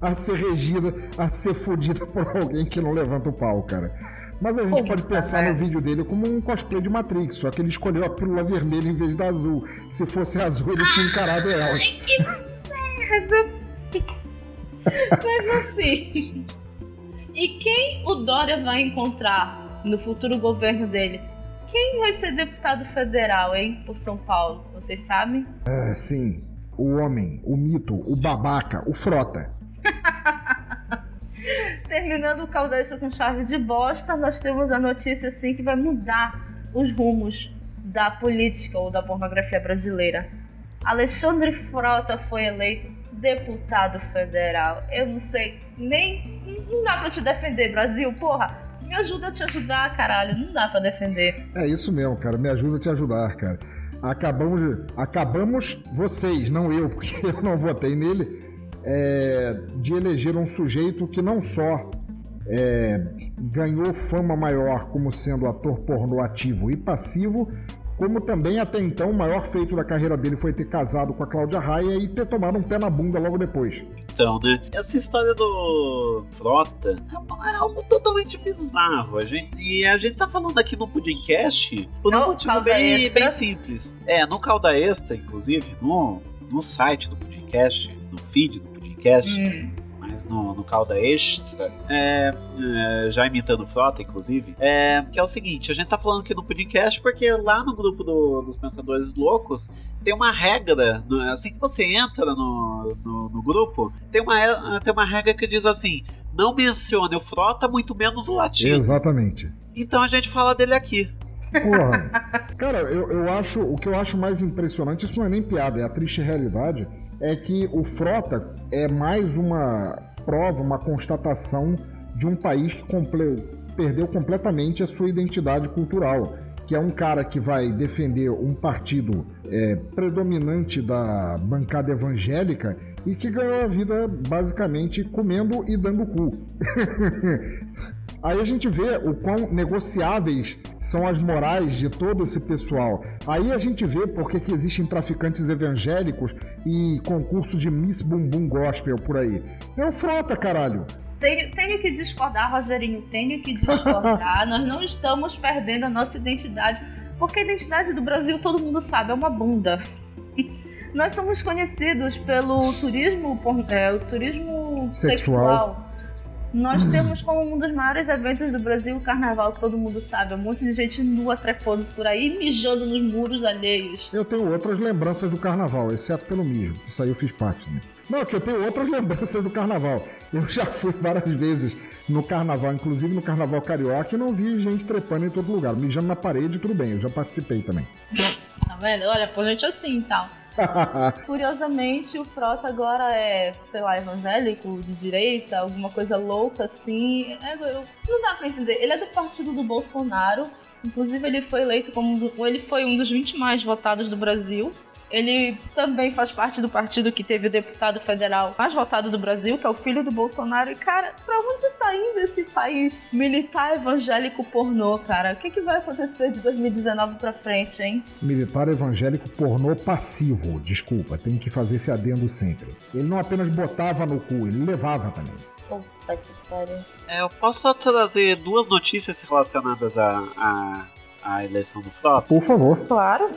a ser regida, a ser fodida por alguém que não levanta o pau, cara. Mas a gente pode pensar no vídeo dele como um cosplay de Matrix, só que ele escolheu a pílula vermelha em vez da azul. Se fosse azul, ele tinha encarado elas. Ai, que merda! Mas assim. E quem o Dória vai encontrar no futuro governo dele? Quem vai ser deputado federal, hein, por São Paulo? Vocês sabem? É, sim. O homem, o mito, o babaca, o frota. Terminando o caldeiro com chave de bosta, nós temos a notícia assim que vai mudar os rumos da política ou da pornografia brasileira. Alexandre Frota foi eleito deputado federal. Eu não sei, nem. Não dá pra te defender, Brasil, porra. Me ajuda a te ajudar, caralho. Não dá pra defender. É isso mesmo, cara. Me ajuda a te ajudar, cara. Acabamos, acabamos vocês, não eu, porque eu não votei nele, é, de eleger um sujeito que não só é, ganhou fama maior como sendo ator pornô ativo e passivo, como também até então o maior feito da carreira dele foi ter casado com a Cláudia Raia e ter tomado um pé na bunda logo depois. Então, né? Essa história do Frota é algo totalmente bizarro. A gente, e a gente tá falando aqui no Pudimcast por um motivo bem, bem simples. É, no Calda Extra, inclusive, no, no site do Pudimcast, no feed do Pudimcast. Hum no, no Calda Extra, é, é, já imitando Frota, inclusive, é, que é o seguinte: a gente tá falando aqui no podcast porque lá no grupo do, dos Pensadores Loucos tem uma regra, assim que você entra no, no, no, grupo, tem uma, tem uma regra que diz assim: não mencione o Frota, muito menos o latino. Exatamente. Então a gente fala dele aqui. Porra. Cara, eu, eu acho. O que eu acho mais impressionante, isso não é nem piada, é a triste realidade, é que o Frota é mais uma prova, uma constatação de um país que comple perdeu completamente a sua identidade cultural. Que é um cara que vai defender um partido é, predominante da bancada evangélica e que ganhou a vida basicamente comendo e dando cu. Aí a gente vê o quão negociáveis são as morais de todo esse pessoal. Aí a gente vê porque que existem traficantes evangélicos e concurso de Miss Bumbum Gospel por aí. É o frota, caralho. Tenho, tenho que discordar, Rogerinho, tenho que discordar. Nós não estamos perdendo a nossa identidade, porque a identidade do Brasil, todo mundo sabe, é uma bunda. Nós somos conhecidos pelo turismo, é, o turismo sexual. sexual. Nós temos como um dos maiores eventos do Brasil o carnaval, que todo mundo sabe. Um monte de gente nua trepando por aí, mijando nos muros alheios. Eu tenho outras lembranças do carnaval, exceto pelo mijo. Isso aí eu fiz parte, né? Não, que eu tenho outras lembranças do carnaval. Eu já fui várias vezes no carnaval, inclusive no carnaval carioca, e não vi gente trepando em todo lugar. Mijando na parede, tudo bem, eu já participei também. Tá vendo? Olha, por gente assim e então. tal. Curiosamente, o Frota agora é, sei lá, evangélico, de direita, alguma coisa louca assim. É, não dá pra entender. Ele é do partido do Bolsonaro, Inclusive, ele foi eleito como. Ele foi um dos 20 mais votados do Brasil. Ele também faz parte do partido que teve o deputado federal mais votado do Brasil, que é o filho do Bolsonaro. E, cara, pra onde tá indo esse país militar evangélico pornô, cara? O que, que vai acontecer de 2019 pra frente, hein? Militar evangélico pornô passivo, desculpa, tem que fazer esse adendo sempre. Ele não apenas botava no cu, ele levava também. Puta que pariu. É, eu posso só trazer duas notícias relacionadas à, à, à eleição do Frota? Por favor. Claro.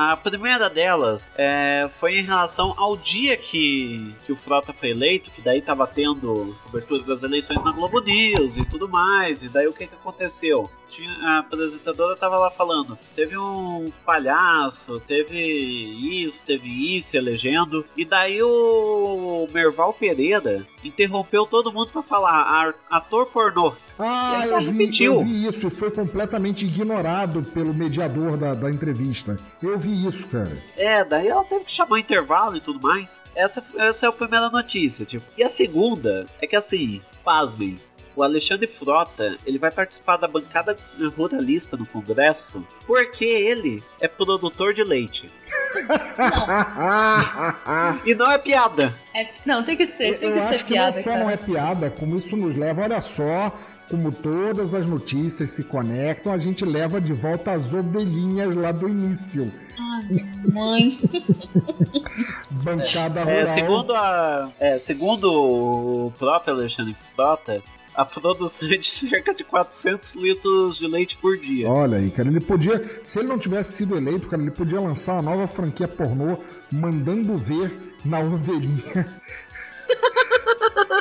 A primeira delas é, foi em relação ao dia que, que o Frota foi eleito, que daí tava tendo cobertura das eleições na Globo News e tudo mais. E daí o que, que aconteceu? Tinha, a apresentadora tava lá falando: teve um palhaço, teve isso, teve isso, elegendo. E daí o Merval Pereira interrompeu todo mundo para falar: ator pornô. Ah, eu vi, eu vi isso e foi completamente ignorado pelo mediador da, da entrevista. Eu vi isso, cara. É, daí ela teve que chamar intervalo e tudo mais. Essa, essa é a primeira notícia, tipo. E a segunda é que assim, pasmem, o Alexandre Frota, ele vai participar da bancada ruralista no Congresso porque ele é produtor de leite. E não é piada. É, não, tem que ser, tem eu que acho ser que piada, não só cara. não é piada, como isso nos leva, olha só, como todas as notícias se conectam, a gente leva de volta as ovelhinhas lá do início. Ai, mãe. Bancada É, rural. segundo, a, é, segundo o próprio Alexandre Frota, a produção é de cerca de 400 litros de leite por dia. Olha aí, cara, ele podia, se ele não tivesse sido eleito, cara, ele podia lançar uma nova franquia pornô, mandando ver na ovelhinha.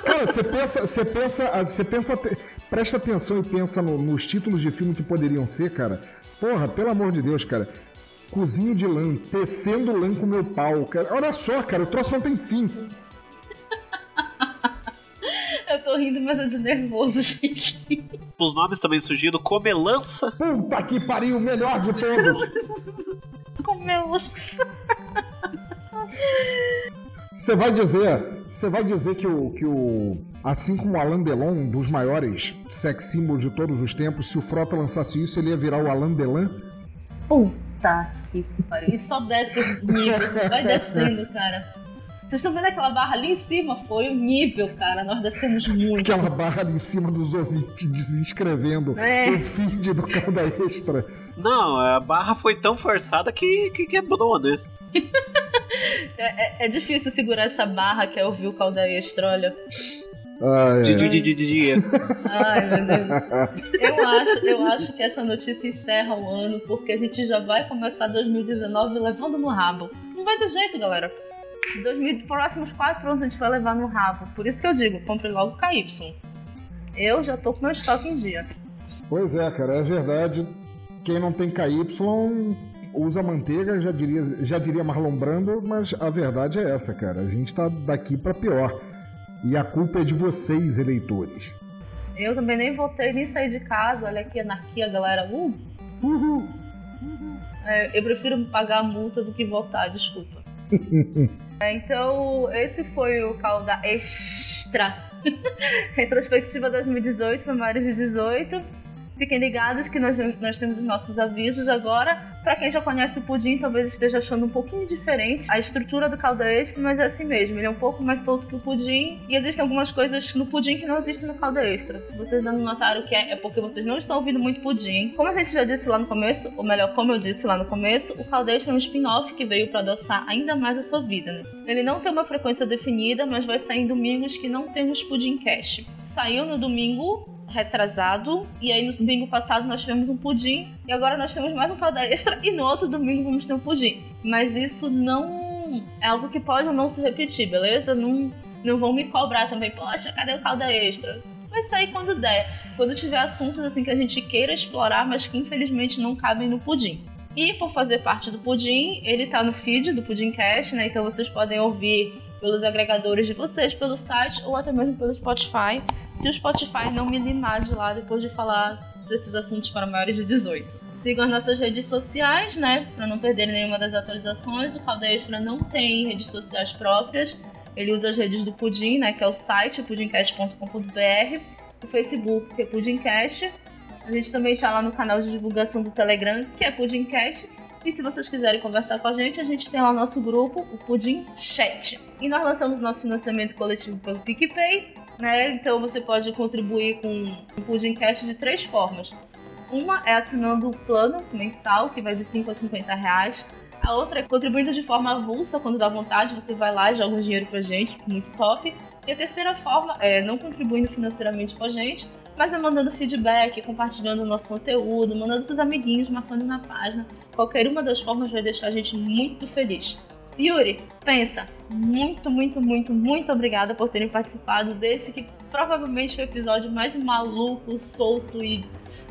Cara, você pensa, você pensa, você pensa, presta atenção e pensa no- nos títulos de filme que poderiam ser, cara. Porra, pelo amor de Deus, cara. Cozinho de lã, tecendo lã com meu pau, cara. Olha só, cara, o troço não tem fim. Eu tô rindo, mas é de nervoso, gente. Os nomes também surgiram Comelança, Puta que pariu, o melhor de todos. Eu Você vai dizer, você vai dizer que o, que o, assim como o Alain Delon, um dos maiores sex symbols de todos os tempos, se o Frota lançasse isso, ele ia virar o Alain Delon? Puta que pariu. E só desce o nível, você vai descendo, cara. Vocês estão vendo aquela barra ali em cima? Foi o nível, cara. Nós descemos muito. Aquela barra ali em cima dos ouvintes desinscrevendo É. o feed do Calda Extra. Não, a barra foi tão forçada que, que quebrou, né? É, é- é difícil segurar essa barra que é ouvir o calda extra, olha. Ai. Ai, meu Deus. Eu acho, eu acho que essa notícia encerra o ano, porque a gente já vai começar 2019 levando no rabo. Não vai ter jeito, galera. 2000, próximos quatro anos a gente vai levar no rabo. Por isso que eu digo, compre logo KY. Eu já tô com meu estoque em dia. Pois é, cara, é verdade. Quem não tem KY usa manteiga, já diria, já diria Marlon Brando, mas a verdade é essa, cara. A gente tá daqui pra pior. E a culpa é de vocês, eleitores. Eu também nem voltei, nem saí de casa. Olha aqui, anarquia, galera. Uh, Uhul. É, eu prefiro pagar a multa do que votar, desculpa. É, então, esse foi o Calda Extra. Retrospectiva 2018 para maiores de 18. Fiquem ligados que nós, nós temos os nossos avisos agora. Para quem já conhece o pudim, talvez esteja achando um pouquinho diferente a estrutura do calda extra, mas é assim mesmo. Ele é um pouco mais solto que o pudim. E existem algumas coisas no pudim que não existem no calda extra. Se vocês não notaram que é, é porque vocês não estão ouvindo muito pudim. Como a gente já disse lá no começo, ou melhor, como eu disse lá no começo, o calda extra é um spin-off que veio para adoçar ainda mais a sua vida. Né? Ele não tem uma frequência definida, mas vai sair em domingos que não temos pudim cash. Saiu no domingo retrasado. E aí no domingo passado nós tivemos um pudim. E agora nós temos mais um calda extra. E no outro domingo vamos ter um pudim. Mas isso não é algo que pode ou não se repetir, beleza? Não, não vão me cobrar também. Poxa, cadê o calda extra? Vai sair quando der. Quando tiver assuntos assim que a gente queira explorar, mas que infelizmente não cabem no pudim. E por fazer parte do Pudim, ele tá no feed do Pudimcast, né? Então vocês podem ouvir pelos agregadores de vocês, pelo site ou até mesmo pelo Spotify, se o Spotify não me limar de lá depois de falar desses assuntos para maiores de 18. Sigam as nossas redes sociais, né? Para não perderem nenhuma das atualizações. O Calda Extra não tem redes sociais próprias. Ele usa as redes do Pudim, né? Que é o site, pudimcast.com.br. O Facebook, que é Pudimcast. A gente também está lá no canal de divulgação do Telegram, que é Pudimcast. E se vocês quiserem conversar com a gente, a gente tem lá nosso grupo, o Pudim Chat. E nós lançamos nosso financiamento coletivo pelo PicPay, né? Então você pode contribuir com o Pudimcast de três formas. Uma é assinando o plano mensal, que vai de 5 a 50 reais. A outra é contribuindo de forma avulsa, quando dá vontade, você vai lá e joga um dinheiro pra gente, muito top. E a terceira forma é não contribuindo financeiramente com a gente, mas é mandando feedback, compartilhando o nosso conteúdo, mandando pros amiguinhos, marcando na página. Qualquer uma das formas vai deixar a gente muito feliz. Yuri, pensa, muito, muito, muito, muito obrigada por terem participado desse que provavelmente foi o episódio mais maluco, solto e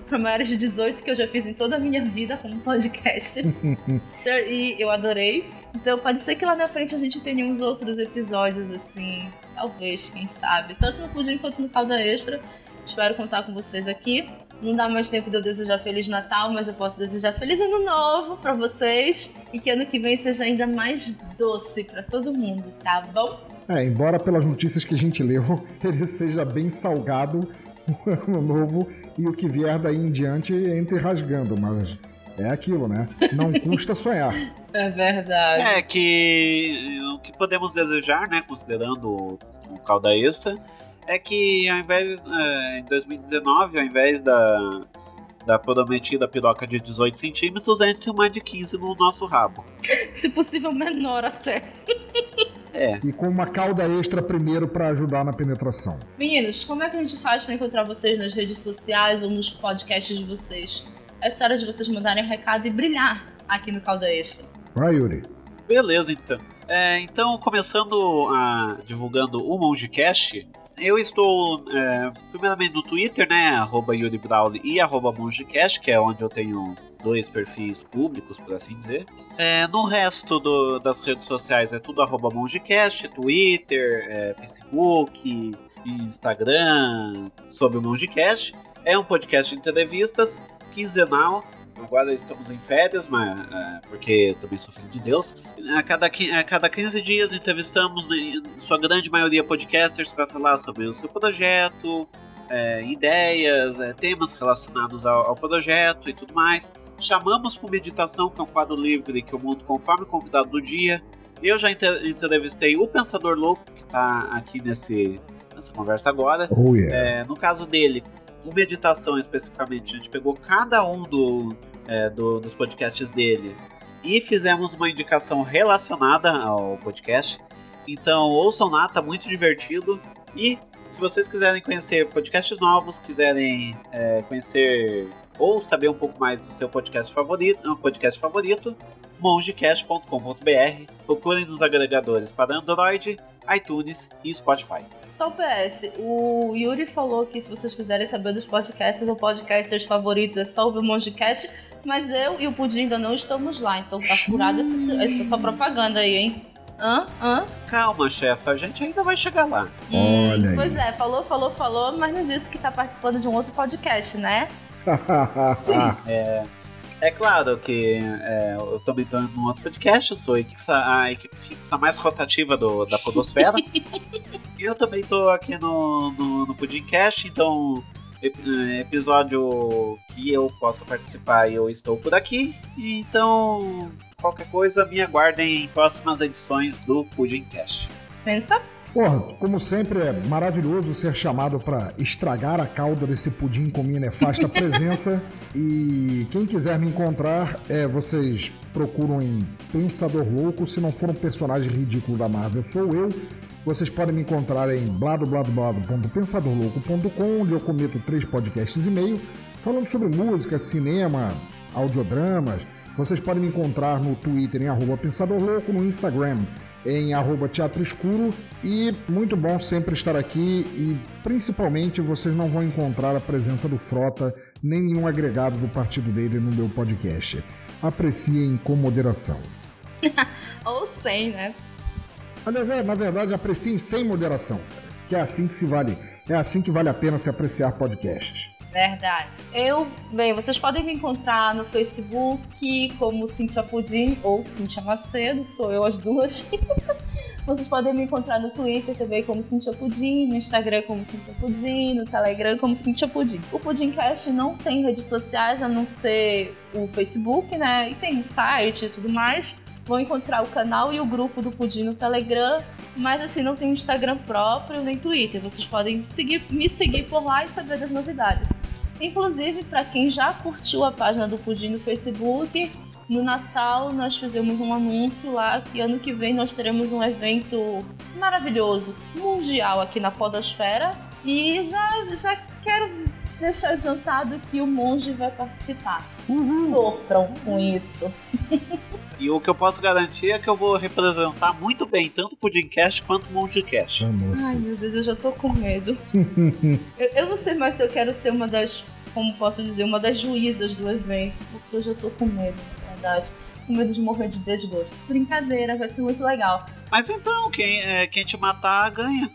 para maiores de 18 que eu já fiz em toda a minha vida como podcast. e eu adorei. Então pode ser que lá na frente a gente tenha uns outros episódios assim, talvez, quem sabe. Tanto no Pudim quanto no Calda Extra. Espero contar com vocês aqui. Não dá mais tempo de eu desejar Feliz Natal, mas eu posso desejar Feliz Ano Novo para vocês. E que ano que vem seja ainda mais doce para todo mundo, tá bom? É, embora pelas notícias que a gente leu, ele seja bem salgado o ano novo e o que vier daí em diante entre rasgando, mas é aquilo, né? Não custa sonhar. É verdade. É que o que podemos desejar, né, considerando o calda extra, é que ao invés é, em 2019, ao invés da da prometida piroca de 18 centímetros, entre uma de 15 no nosso rabo. Se possível, menor até. É. E com uma cauda extra primeiro para ajudar na penetração. Meninos, como é que a gente faz para encontrar vocês nas redes sociais ou nos podcasts de vocês? É hora de vocês mandarem um recado e brilhar aqui no Calda Extra. Vai, Yuri. Beleza, então. É, então, começando a divulgando o MongeCast, eu estou é, primeiramente no Twitter, né, arroba Yuri Brawley e arroba que é onde eu tenho dois perfis públicos, por assim dizer. É, no resto do, das redes sociais é tudo arroba Twitter, é, Facebook, Instagram, sobre o MongeCast. É um podcast de entrevistas, quinzenal, agora estamos em férias, mas é, porque também sou filho de Deus. A cada, a cada 15 dias entrevistamos, em sua grande maioria, podcasters para falar sobre o seu projeto, é, ideias, é, temas relacionados ao, ao, projeto e tudo mais. Chamamos por meditação, que é um quadro livre que eu monto conforme o convidado do dia. Eu já entrevistei o Pensador Louco, que está aqui nesse, nessa conversa agora. Oh, yeah. é, no caso dele, o Meditação especificamente, a gente pegou cada um do, é, do, dos podcasts deles e fizemos uma indicação relacionada ao podcast. Então ouçam lá, tá muito divertido. E se vocês quiserem conhecer podcasts novos, quiserem é, conhecer ou saber um pouco mais do seu podcast favorito, podcast favorito, mongecast.com.br. Procurem nos agregadores para Android, iTunes e Spotify. Só o PS, o Yuri falou que se vocês quiserem saber dos podcasts ou podcasters favoritos é só ouvir o Mongecast, mas eu e o Pudim ainda não estamos lá, então tá furada essa, essa propaganda aí, hein? Hã? Hã? Calma, chefe, a gente ainda vai chegar lá. Hum, Olha aí. Pois é, falou, falou, falou, mas não disse que tá participando de um outro podcast, né? Sim, é, é claro que é, eu também estou em um outro podcast, eu sou a equipe, a equipe fixa mais rotativa do, da Podosfera. e eu também estou aqui no, no, no Pudimcast, então episódio que eu possa participar eu estou por aqui. Então, qualquer coisa, me aguardem em próximas edições do Pudimcast. Pensa? Porra, como sempre, é maravilhoso ser chamado para estragar a calda desse pudim com minha nefasta presença. e quem quiser me encontrar, é, vocês procuram em Pensador Louco, se não for um personagem ridículo da Marvel, sou eu. Vocês podem me encontrar em bladobladoblado.pensadorlouco.com, onde eu cometo três podcasts e meio, falando sobre música, cinema, audiodramas. Vocês podem me encontrar no Twitter em arroba Pensador Louco, no Instagram em arroba Teatro Escuro. E muito bom sempre estar aqui e principalmente vocês não vão encontrar a presença do Frota nem nenhum agregado do partido dele no meu podcast. Apreciem com moderação. Ou sem, né? Aliás, é, na verdade, apreciem sem moderação, que é assim que se vale, é assim que vale a pena se apreciar podcasts. Verdade. Eu, bem, vocês podem me encontrar no Facebook como Cintia Pudim ou Cintia Macedo, sou eu as duas. Vocês podem me encontrar no Twitter também como Cintia Pudim, no Instagram como Cintia Pudim, no Telegram como Cintia Pudim. O Pudimcast não tem redes sociais a não ser o Facebook, né? E tem site e tudo mais. Vão encontrar o canal e o grupo do Pudim no Telegram, mas assim, não tem Instagram próprio nem Twitter. Vocês podem seguir, me seguir por lá e saber das novidades. Inclusive, para quem já curtiu a página do Pudim no Facebook, no Natal nós fizemos um anúncio lá que ano que vem nós teremos um evento maravilhoso, mundial aqui na Podosfera. E já, já quero deixar adiantado que o monge vai participar. Uhum. Sofram com isso. E o que eu posso garantir é que eu vou representar muito bem tanto o Pudimcast quanto o Mongecast. Ai meu Deus, eu já tô com medo. eu, eu não sei mais se eu quero ser uma das, como posso dizer, uma das juízas do evento, porque eu já tô com medo verdade. Com medo de morrer de desgosto. Brincadeira, vai ser muito legal. Mas então, quem, é, quem te matar ganha.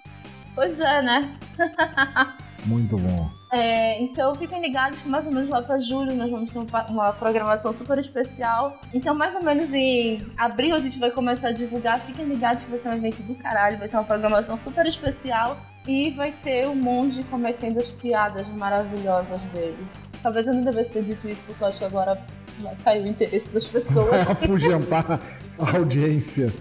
Pois é, né? muito bom. É, então fiquem ligados que mais ou menos lá para julho nós vamos ter uma programação super especial. Então, mais ou menos em abril a gente vai começar a divulgar. Fiquem ligados que vai ser um evento do caralho, vai ser uma programação super especial. E vai ter o monge cometendo as piadas maravilhosas dele. Talvez eu não devesse ter dito isso, porque eu acho que agora vai cair o interesse das pessoas. Afugentar a audiência.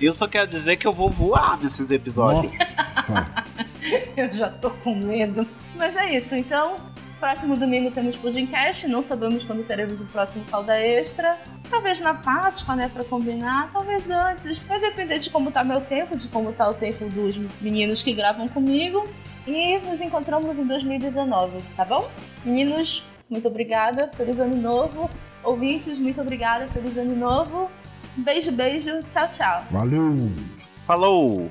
Eu só quero dizer que eu vou voar nesses episódios. Nossa! eu já tô com medo. Mas é isso, então. Próximo domingo temos Pudimcast, não sabemos quando teremos o próximo calda extra. Talvez na Páscoa, né, pra combinar, talvez antes. Vai depender de como tá meu tempo, de como tá o tempo dos meninos que gravam comigo. E nos encontramos em 2019, tá bom? Meninos, muito obrigada. Feliz ano novo. Ouvintes, muito obrigada. Feliz ano novo. Beijo, beijo. Tchau, tchau. Valeu. Falou.